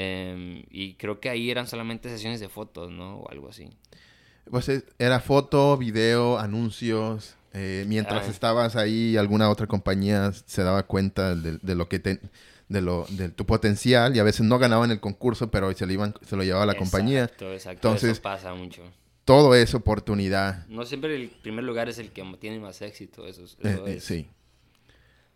Eh, y creo que ahí eran solamente sesiones de fotos, ¿no? O algo así. Pues era foto, video, anuncios. Eh, mientras Ah. estabas ahí, alguna otra compañía se daba cuenta de, de lo que te, de lo de tu potencial y a veces no ganaban el concurso, pero se lo iban, se lo llevaba la compañía. Exacto. Entonces- Eso pasa mucho. Todo es oportunidad. No siempre el primer lugar es el que tiene más éxito. Eso, es- Eh, eso eh, es. sí.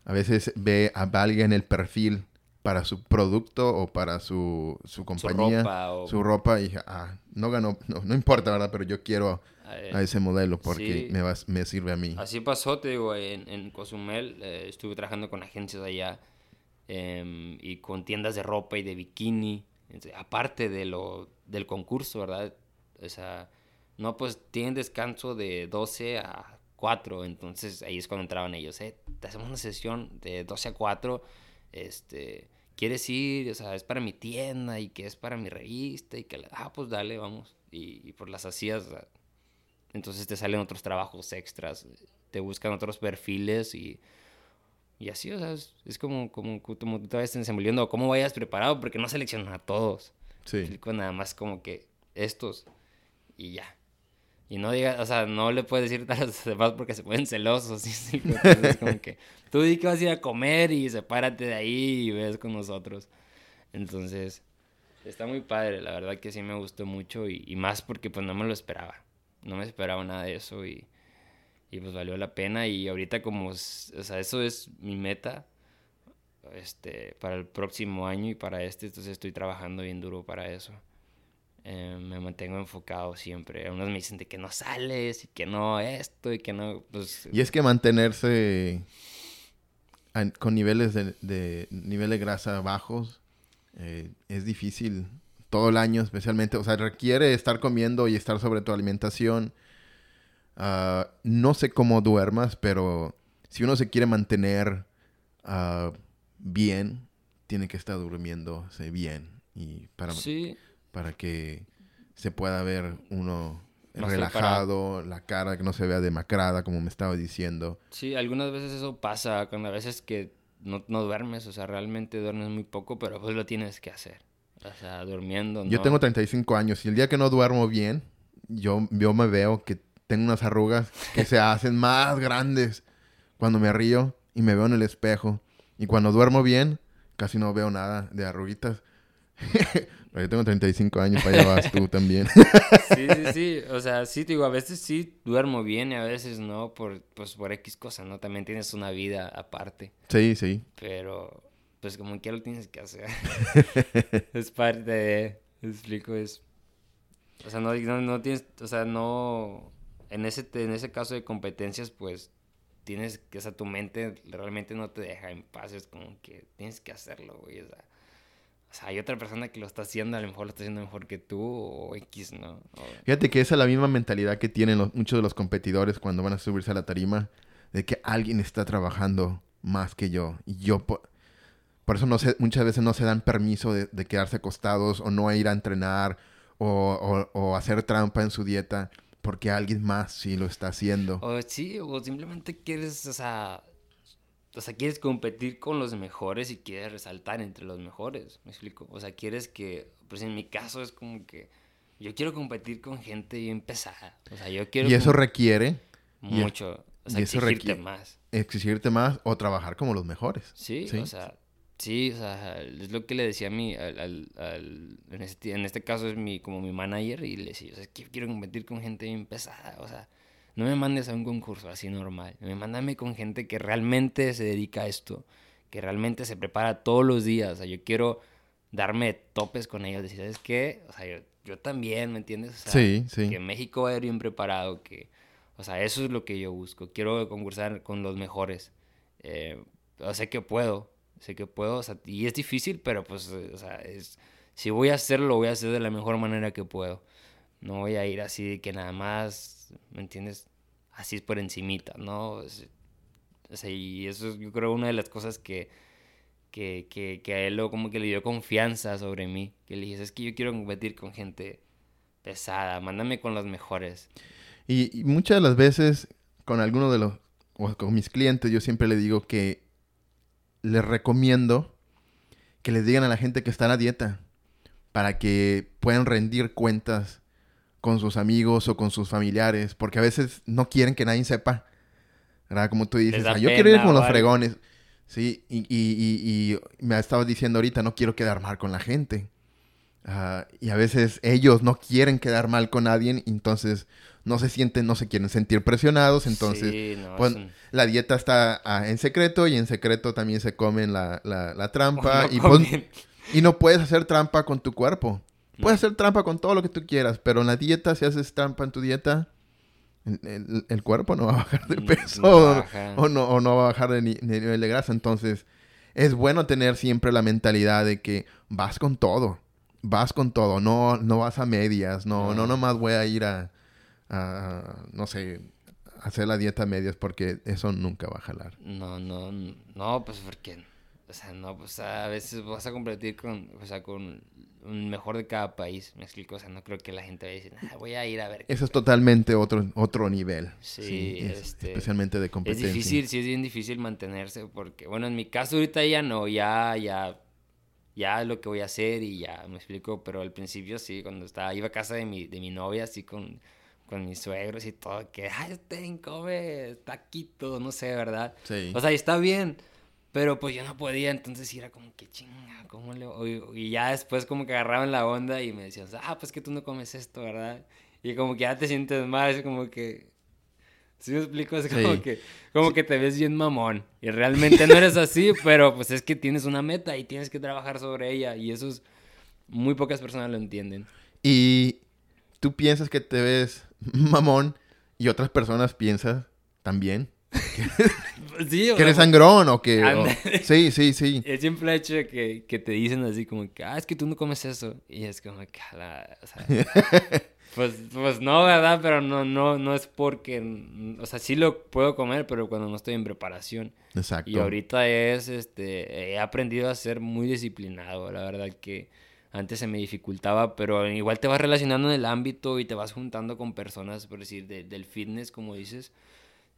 A veces ve a alguien el perfil para su producto o para su, su compañía, ropa o- su ropa y ah, no ganó, no, no importa, ¿verdad? Pero yo quiero a ese modelo porque sí. me, va- me sirve a mí. Así pasó, te digo, en, en Cozumel eh, estuve trabajando con agencias allá em, y con tiendas de ropa y de bikini, aparte de lo, del concurso, ¿verdad? O sea, no, pues tienen descanso de 12 a 4, entonces ahí es cuando entraban ellos, eh, te hacemos una sesión de 12 a 4, este, ¿quieres ir? O sea, es para mi tienda y que es para mi revista y que, la- ah, pues dale, vamos. Y, y por las hacías, o sea, entonces te salen otros trabajos extras, te buscan otros perfiles y, y así, o sea, es, es como, como, como tú te vayas desenvolviendo, cómo vayas preparado, porque no seleccionan a todos. Sí. Nada más como que estos y ya. Y no digas, o sea, no le puedes decir a los demás porque se ponen celosos. [LAUGHS] ¿sí? Sí, como que tú di que vas a ir a comer y sepárate de ahí y ves con nosotros. Entonces, está muy padre, la verdad que sí me gustó mucho y, y más porque pues no me lo esperaba. No me esperaba nada de eso y, y pues valió la pena y ahorita como, o sea, eso es mi meta este, para el próximo año y para este, entonces estoy trabajando bien duro para eso. Eh, me mantengo enfocado siempre. Unos me dicen de que no sales y que no esto y que no, pues... Y es que mantenerse an- con niveles de, de nivel de grasa bajos eh, es difícil todo el año, especialmente. O sea, requiere estar comiendo y estar sobre tu alimentación. Ah, no sé cómo duermas, pero si uno se quiere mantener ah, bien, tiene que estar durmiéndose bien. Y para, Sí, para que se pueda ver uno Más relajado, la cara que no se vea demacrada, como me estaba diciendo. sí, algunas veces eso pasa, cuando a veces que no, no duermes, o sea, realmente duermes muy poco, pero pues lo tienes que hacer. O sea, durmiendo, Yo no. tengo 35 años y el día que no duermo bien, yo, yo me veo que tengo unas arrugas que se [LAUGHS] hacen más grandes cuando me río y me veo en el espejo. Y cuando duermo bien, casi no veo nada de arruguitas. [LAUGHS] Yo tengo 35 años, para allá vas tú [LAUGHS] también. Sí, sí, sí. O sea, sí, te digo, a veces sí duermo bien y a veces no, por, pues por X cosa, ¿no? También tienes una vida aparte. sí, sí. Pero, pues como quiera lo tienes que hacer. [LAUGHS] es parte de... explico, es... O sea, no, no, no tienes... O sea, no... En ese, en ese caso de competencias, pues tienes que... O sea, tu mente realmente no te deja en paz. Es como que tienes que hacerlo, güey. O sea, o sea, hay otra persona que lo está haciendo, a lo mejor lo está haciendo mejor que tú o X, ¿no? O- Fíjate que esa es la misma mentalidad que tienen los- muchos de los competidores cuando van a subirse a la tarima, de que alguien está trabajando más que yo. Y yo, por, por eso no se, muchas veces no se dan permiso de, de quedarse acostados o no ir a entrenar o, o- o hacer trampa en su dieta, porque alguien más sí lo está haciendo. O sí, o simplemente quieres, o sea, o sea, quieres competir con los mejores y quieres resaltar entre los mejores, ¿me explico? O sea, quieres que, pues en mi caso es como que yo quiero competir con gente bien pesada, o sea, yo quiero Y eso requiere mucho, o sea, y eso exigirte requiere- más, exigirte más o trabajar como los mejores. ¿sí? Sí. O sea, sí, o sea, es lo que le decía a mí, al, al- al- en, este, en este caso es mi, como mi manager y le decía, o sea, es que yo quiero competir con gente bien pesada, o sea, no me mandes a un concurso así normal. Me mándame con gente que realmente se dedica a esto, que realmente se prepara todos los días. O sea, yo quiero darme topes con ellos, decir, ¿sabes qué? O sea, yo, también, ¿me entiendes? sí, sí. Que México va a ir bien preparado, que, o sea, eso es lo que yo busco. Quiero concursar con los mejores. Eh, sé que puedo, sé que puedo, o sea, y es difícil, pero pues, o sea, es, si voy a hacerlo, lo voy a hacer de la mejor manera que puedo. No voy a ir así de que nada más, ¿me entiendes? Así es por encimita, ¿no? O sea, y eso es, yo creo, una de las cosas que, que, que, a él lo, como que le dio confianza sobre mí. Que le dije, es que yo quiero competir con gente pesada, mándame con los mejores. Y, muchas de las veces, con alguno de los, o con mis clientes, yo siempre le digo que les recomiendo que les digan a la gente que están a dieta para que puedan rendir cuentas con sus amigos o con sus familiares, porque a veces no quieren que nadie sepa, ¿verdad? Como tú dices, ah, yo quiero ir con los fregones, ¿sí? Y, y, y, me estado diciendo ahorita, no quiero quedar mal con la gente. Ah, y a veces ellos no quieren quedar mal con nadie, entonces no se sienten, no se quieren sentir presionados, entonces pues, la dieta está ah, en secreto y en secreto también se comen la, la, trampa [LAUGHS] y, pues, y no puedes hacer trampa con tu cuerpo. Puedes hacer trampa con todo lo que tú quieras, pero en la dieta, si haces trampa en tu dieta, el, cuerpo no va a bajar de peso o, no, o no va a bajar de, nivel de grasa. Entonces, es bueno tener siempre la mentalidad de que vas con todo. Vas con todo, no, no vas a medias, no, no, nomás voy a ir a, no sé, hacer la dieta a medias porque eso nunca va a jalar. No, no, no, pues porque, o sea, no, pues a veces vas a competir con, o sea, con mejor de cada país, me explico, o sea, no creo que la gente vaya a decir, ah, voy a ir a ver. Eso es totalmente otro, otro nivel. Sí, este, especialmente de competencia. Es difícil, sí es bien difícil mantenerse, porque, bueno, en mi caso ahorita ya no, ya, ya, ya es lo que voy a hacer y ya, me explico, pero al principio sí, cuando estaba, iba a casa de mi, de mi novia, así con, con mis suegros y todo, que, ay, ten, come taquito, no sé, ¿verdad? Sí. O sea, y está bien, pero pues yo no podía, entonces era como que chinga, ¿cómo le...? Y ya después como que agarraban la onda y me decían, ah, pues que tú no comes esto, ¿verdad? Y como que ya te sientes mal, es como que... ¿Sí me explico? Es como, que, como que te ves bien mamón. Y realmente no eres así, [LAUGHS] pero pues es que tienes una meta y tienes que trabajar sobre ella. Y eso es... Muy pocas personas lo entienden. Y tú piensas que te ves [LAUGHS] mamón y otras personas piensan también sí, que eres sangrón o que... Sí, sí, sí. [LAUGHS] El simple hecho de que, que, te dicen así como que, ah, es que tú no comes eso. Y es como que, o sea, [LAUGHS] pues, pues no, ¿verdad? Pero no, no, no es porque, o sea, sí lo puedo comer, pero cuando no estoy en preparación. Exacto. Y ahorita es, este, he aprendido a ser muy disciplinado, la verdad que antes se me dificultaba, pero igual te vas relacionando en el ámbito y te vas juntando con personas, por decir, del fitness, como dices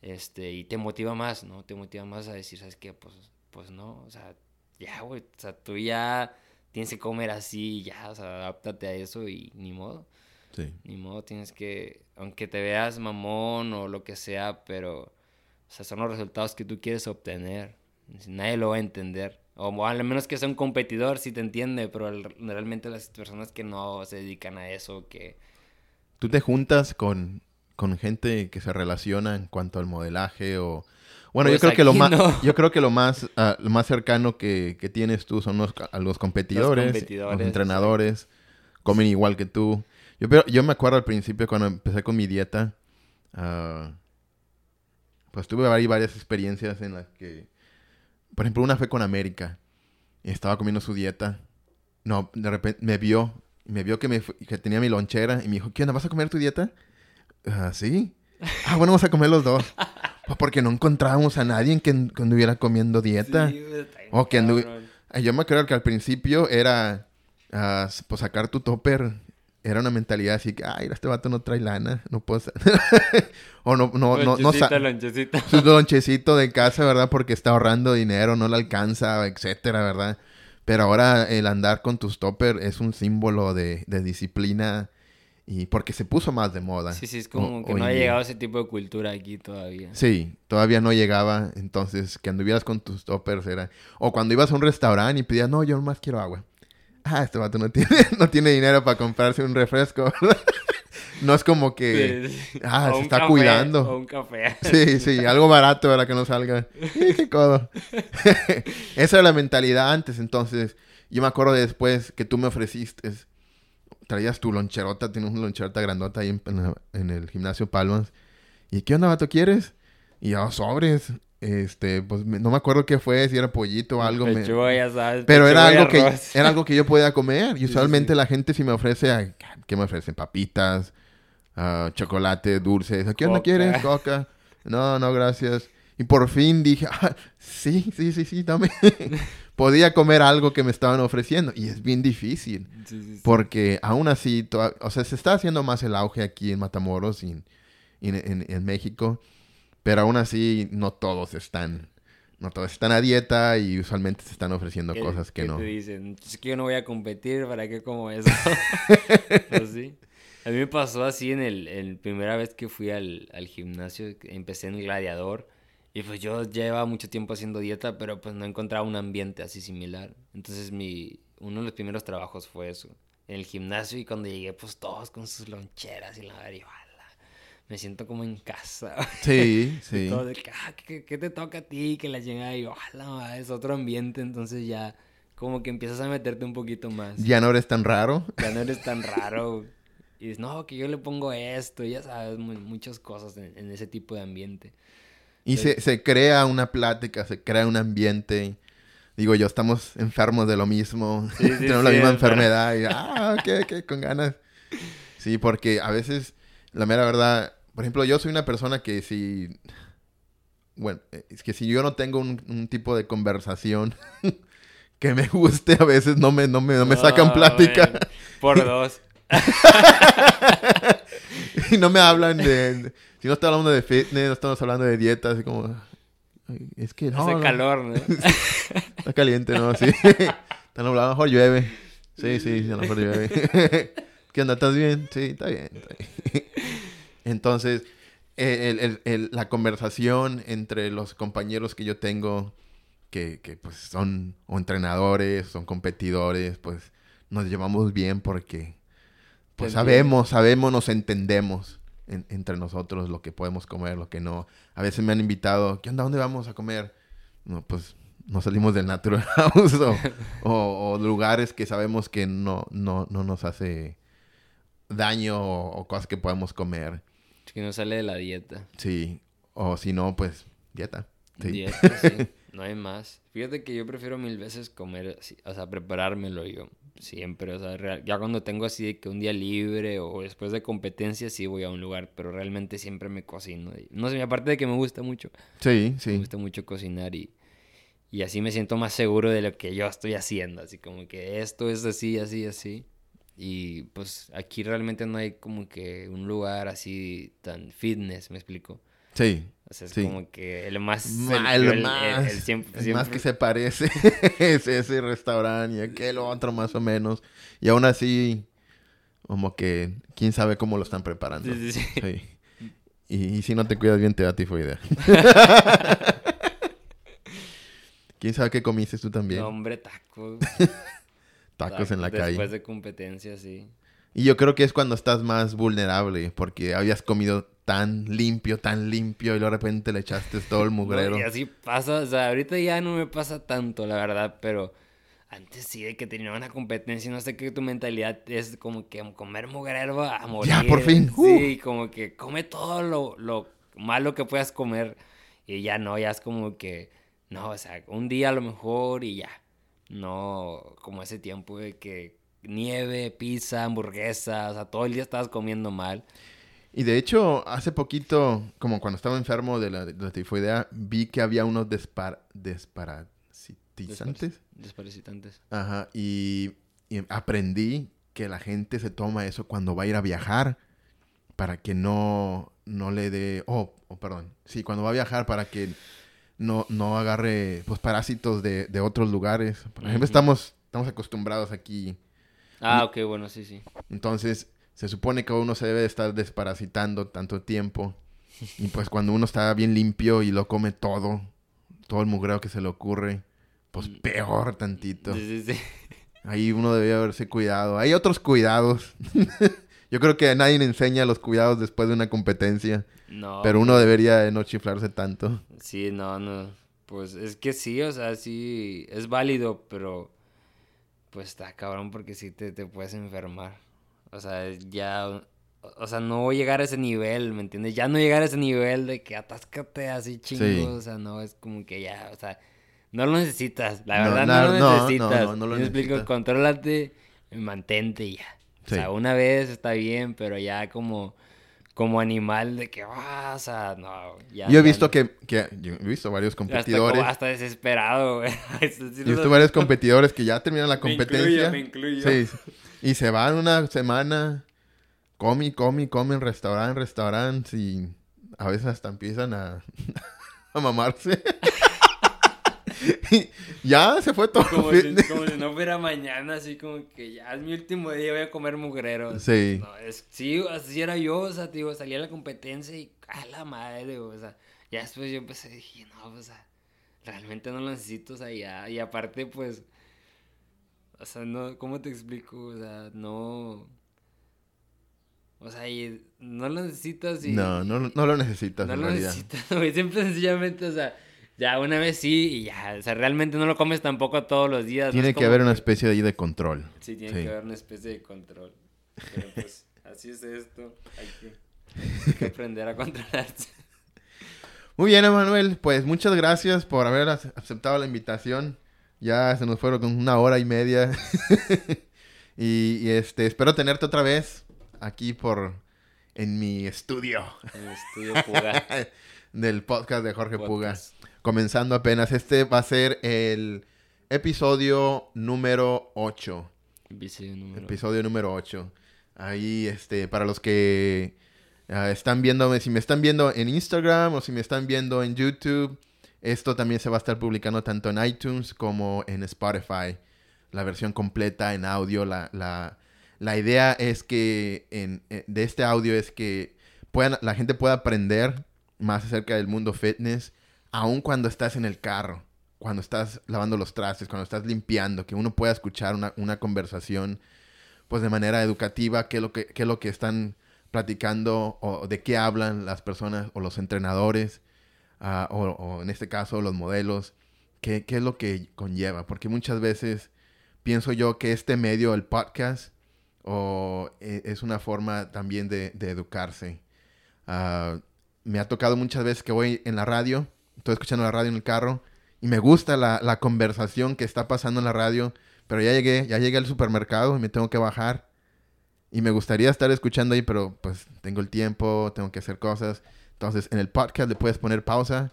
este, y te motiva más, ¿no? Te motiva más a decir, ¿sabes qué? Pues, pues no, o sea, ya, güey, o sea, tú ya tienes que comer así, ya, o sea, adáptate a eso y ni modo. Sí. Ni modo, tienes que, aunque te veas mamón o lo que sea, pero, o sea, son los resultados que tú quieres obtener. Nadie lo va a entender. O al menos que sea un competidor, sí te entiende, pero realmente las personas que no se dedican a eso, que... Tú te juntas con con gente que se relaciona en cuanto al modelaje o... Bueno, yo, pues creo que lo más, yo creo que lo más, ah, lo más cercano que, que, tienes tú son los, a los competidores, los, entrenadores, comen igual que tú. Yo, yo me acuerdo al principio cuando empecé con mi dieta, uh, pues tuve varias experiencias en las que, por ejemplo, una fue con América. Y estaba comiendo su dieta. No, de repente me vio, me vio que, me, que tenía mi lonchera y me dijo, ¿qué onda? ¿Vas a comer tu dieta? Ah, sí. Ah, bueno, vamos a comer los dos. Pues porque no encontrábamos a nadie que, anduviera comiendo dieta. o que Yo me acuerdo que al principio era, uh, pues sacar tu topper. Era una mentalidad así que, ay, este vato no trae lana, no puedo... [LAUGHS] o no, no, no, no... Lonchecito, Su lonchecito de casa, ¿verdad? Porque está ahorrando dinero, no le alcanza, etcétera, ¿verdad? Pero ahora el andar con tus topper es un símbolo de, de disciplina y porque se puso más de moda. Sí, sí, es como que no ha llegado ese tipo de cultura aquí todavía. Sí, todavía no llegaba. Entonces, que anduvieras con tus toppers era... O cuando ibas a un restaurante y pedías, no, yo más quiero agua. Ah, este vato no [LAUGHS] tiene, no tiene dinero para comprarse un refresco. no es como que, ah, se está café, cuidando. O un café. Sí, sí, algo barato para que no salga. ¡Qué codo! [LAUGHS] Esa era la mentalidad antes, entonces. Yo me acuerdo de después que tú me ofreciste. Traías tu loncherota, tienes una loncherota grandota ahí en, en- en el gimnasio Palmas. ¿Y qué onda, vato, quieres? Y yo, sobres. Este, pues me- no me acuerdo qué fue, si era pollito o algo. me- Pechuga, ya sabes. Pero era algo, que, era algo que yo podía comer. Y usualmente sí. la gente si me ofrece, ¿qué me ofrecen? Papitas, ah, chocolate, dulces. ¿Qué onda quieres? Coca. No, no, gracias. Y por fin dije, [LAUGHS] ah, sí, sí, sí, sí, dame. [LAUGHS] podía comer algo que me estaban ofreciendo. Y es bien difícil. Sí, sí, sí. Porque aún así, toda- o sea, se está haciendo más el auge aquí en Matamoros y en, en- en- México. Pero aún así, no todos están. No todos están a dieta y usualmente se están ofreciendo ¿Qué- cosas que qué no. te dicen? Es que yo no voy a competir, ¿para qué como eso? [LAUGHS] [LAUGHS] Pues sí. A mí me pasó así en el, en primera vez que fui al, al gimnasio, empecé en Gladiador. Y pues yo llevaba mucho tiempo haciendo dieta, pero pues no encontraba un ambiente así similar. Entonces mi, uno de los primeros trabajos fue eso, en el gimnasio. Y cuando llegué, pues todos con sus loncheras y la verdad, y, "Ala, me siento como en casa. [LAUGHS] Sí, sí. todo de que, ah, ¿qué, qué te toca a ti? Que la llegada y ojalá, es otro ambiente, entonces ya como que empiezas a meterte un poquito más. Ya no eres tan raro. Ya no eres tan raro. Y dices, no, que yo le pongo esto, y ya sabes, mu- muchas cosas en, en ese tipo de ambiente. Y se, se crea una plática, se crea un ambiente. Digo yo, estamos enfermos de lo mismo. Sí, [LAUGHS] sí, Tenemos la misma enfermedad. Y, ah, ok, ok, con ganas. Sí, porque a veces, la mera verdad, por ejemplo, yo soy una persona que si... Bueno, es que si yo no tengo un, un tipo de conversación [LAUGHS] que me guste, a veces no me, no me, no me sacan Ah, plática. Por [LAUGHS] dos. y no me hablan de... Si no estamos hablando de fitness, no estamos hablando de dieta, así como... "Ay, Es que no, Hace no, calor, ¿no? [LAUGHS] Está caliente, ¿no? Sí. [LAUGHS] Está nublado, a lo mejor llueve. Sí, sí, sí, a lo mejor llueve. [LAUGHS] ¿Qué onda? ¿Estás bien? Sí, está bien. está bien. Entonces, el- el- el- la conversación entre los compañeros que yo tengo, que, que, pues son o entrenadores, son competidores, pues nos llevamos bien porque pues sabemos, sabemos, nos entendemos en- entre nosotros lo que podemos comer, lo que no. A veces me han invitado, ¿qué onda? ¿Dónde vamos a comer? No, pues no salimos del Natural [LAUGHS] House o, o- o lugares que sabemos que no, no, no nos hace daño o, o cosas que podemos comer. Es que no sale de la dieta. Sí, o si no, pues dieta. Sí. Dieta, sí. [LAUGHS] No hay más. Fíjate que yo prefiero mil veces comer, así, o sea, preparármelo yo. Siempre, o sea, real- ya cuando tengo así de que un día libre o después de competencia, sí voy a un lugar, pero realmente siempre me cocino. No sé, aparte de que me gusta mucho, Sí, me sí. gusta mucho cocinar y, y así me siento más seguro de lo que yo estoy haciendo. Así como que esto es así, así, así. Y pues aquí realmente no hay como que un lugar así tan fitness, ¿me explico? Sí. O sea, es Sí. como que el más... Ma- el- el, el- el- más, el siempre- el más siempre- que se parece [LAUGHS] es ese restaurante y aquel otro más o menos. Y aún así, como que quién sabe cómo lo están preparando. Sí, sí, sí. Y, y si no te cuidas bien, te da tifoidea. [LAUGHS] ¿Quién sabe qué comiste tú también? No, hombre, tacos. [LAUGHS] Tacos en la Después calle. de competencia, sí. Y yo creo que es cuando estás más vulnerable, porque habías comido tan limpio, tan limpio, y luego de repente le echaste todo el [LAUGHS] mugrero. Y así pasa, o sea, ahorita ya no me pasa tanto, la verdad, pero antes sí de que tenía una competencia, no sé qué tu mentalidad es como que comer mugrero a morir. Ya, por fin, Sí, como que come todo lo, lo malo que puedas comer y ya no, ya es como que, no, o sea, un día a lo mejor y ya. No como ese tiempo de que nieve, pizza, hamburguesa, o sea, todo el día estabas comiendo mal. Y de hecho, hace poquito, como cuando estaba enfermo de la, de la tifoidea, vi que había unos despar, desparasitizantes. Desparasitantes. Ajá, y, y aprendí que la gente se toma eso cuando va a ir a viajar para que no, no le dé... Oh, oh, perdón. Sí, cuando va a viajar para que no, no agarre pues, parásitos de, de otros lugares. Por ejemplo, estamos, estamos acostumbrados aquí. Ah, ok, bueno, sí, sí. Entonces, se supone que uno se debe de estar desparasitando tanto tiempo. Y pues cuando uno está bien limpio y lo come todo, todo el mugreo que se le ocurre, pues Mm. peor tantito. Sí, sí, sí. Ahí uno debía haberse cuidado. Hay otros cuidados [LAUGHS] Yo creo que a nadie le enseña los cuidados después de una competencia. No. Pero uno debería de no chiflarse tanto. Sí, no, no. Pues es que sí, o sea, sí, es válido, pero pues está cabrón porque sí te, te puedes enfermar. O sea, ya, o sea, no llegar a ese nivel, ¿me entiendes? Ya no llegar a ese nivel de que atáscate así chingo, o sea, no, es como que ya, o sea, no lo necesitas, la verdad no, lo necesitas. No, lo necesitas. explico, contrólate, mantente y ya. O sea, una vez está bien, pero ya como como animal de que, ah, o sea, no. Ya, yo he visto que, que, yo he visto varios competidores. Hasta, hasta desesperado, güey. [LAUGHS] yo he visto varios competidores que ya terminan la competencia. Me incluyo, Sí, y se van una semana, come, come, come en restaurante, en restaurante, y a veces hasta empiezan a, [LAUGHS] a mamarse. [LAUGHS] ya se fue todo. Como si, como si, no fuera mañana, así como que ya es mi último día, voy a comer mugreros. Sí. No, es, sí, así era yo, o sea, digo, salía a la competencia y a la madre, o sea, ya después yo empecé, dije, no, pues, o sea, realmente no lo necesito, o sea, ya, y aparte, pues, o sea, no, ¿cómo te explico? O sea, no... O sea, y no lo necesitas y... No, no, no lo necesitas no en lo realidad. necesitas, [LAUGHS] Siempre sencillamente, o sea ya una vez sí y ya. O sea, realmente no lo comes tampoco todos los días. Tiene que haber una especie de control. Sí, tiene que haber una especie de control. Pero pues, [LAUGHS] así es esto. Hay que, hay que aprender a controlarse. Muy bien, Emanuel. Pues muchas gracias por haber aceptado la invitación. Ya se nos fueron con una hora y media. [LAUGHS] y, y, este, espero tenerte otra vez aquí por en mi estudio. En el estudio Puga. [LAUGHS] Del podcast de Jorge Podcast. Puga comenzando apenas. Este va a ser el episodio número 8. Episodio número, 8. Ahí, este, para los que uh, están viendo, si me están viendo en Instagram o si me están viendo en YouTube, esto también se va a estar publicando tanto en iTunes como en Spotify. La versión completa en audio. La, la, la idea es que en, eh, de este audio es que puedan, la gente pueda aprender más acerca del mundo fitness aun cuando estás en el carro, cuando estás lavando los trastes, cuando estás limpiando, que uno pueda escuchar una, conversación pues de manera educativa, qué es lo que, qué lo que están platicando o de qué hablan las personas o los entrenadores uh, o, en este caso los modelos, qué, qué, es lo que conlleva, porque muchas veces pienso yo que este medio, el podcast, o, e, es una forma también de, educarse. Uh, me ha tocado muchas veces que voy en la radio estoy escuchando la radio en el carro y me gusta la, conversación que está pasando en la radio, pero ya llegué, ya llegué al supermercado y me tengo que bajar. Y me gustaría estar escuchando ahí, pero pues tengo el tiempo, tengo que hacer cosas. Entonces en el podcast le puedes poner pausa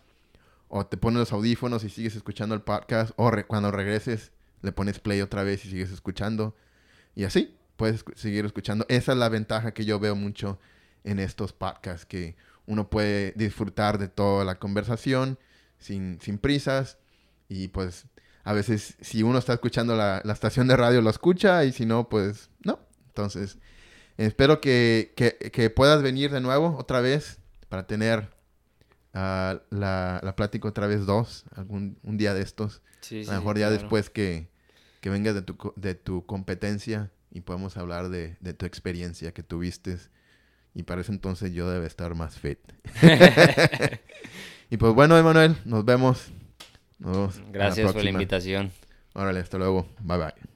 o te pones los audífonos y sigues escuchando el podcast o cuando regreses le pones play otra vez y sigues escuchando. Y así puedes seguir escuchando. Esa es la ventaja que yo veo mucho en estos podcasts, que uno puede disfrutar de toda la conversación sin, sin prisas y pues a veces si uno está escuchando la, la, estación de radio lo escucha y si no, pues no. Entonces, espero que, que, que puedas venir de nuevo otra vez para tener uh, la, la, plática otra vez dos, algún un día de estos. Sí, a lo mejor ya después que, que vengas de tu, de tu competencia y podemos hablar de, de tu experiencia que tuviste y para ese entonces yo debe estar más fit. [LAUGHS] [LAUGHS] y pues bueno, Emanuel, nos vemos. Nos vemos Gracias por la invitación. Órale, hasta luego. Bye bye.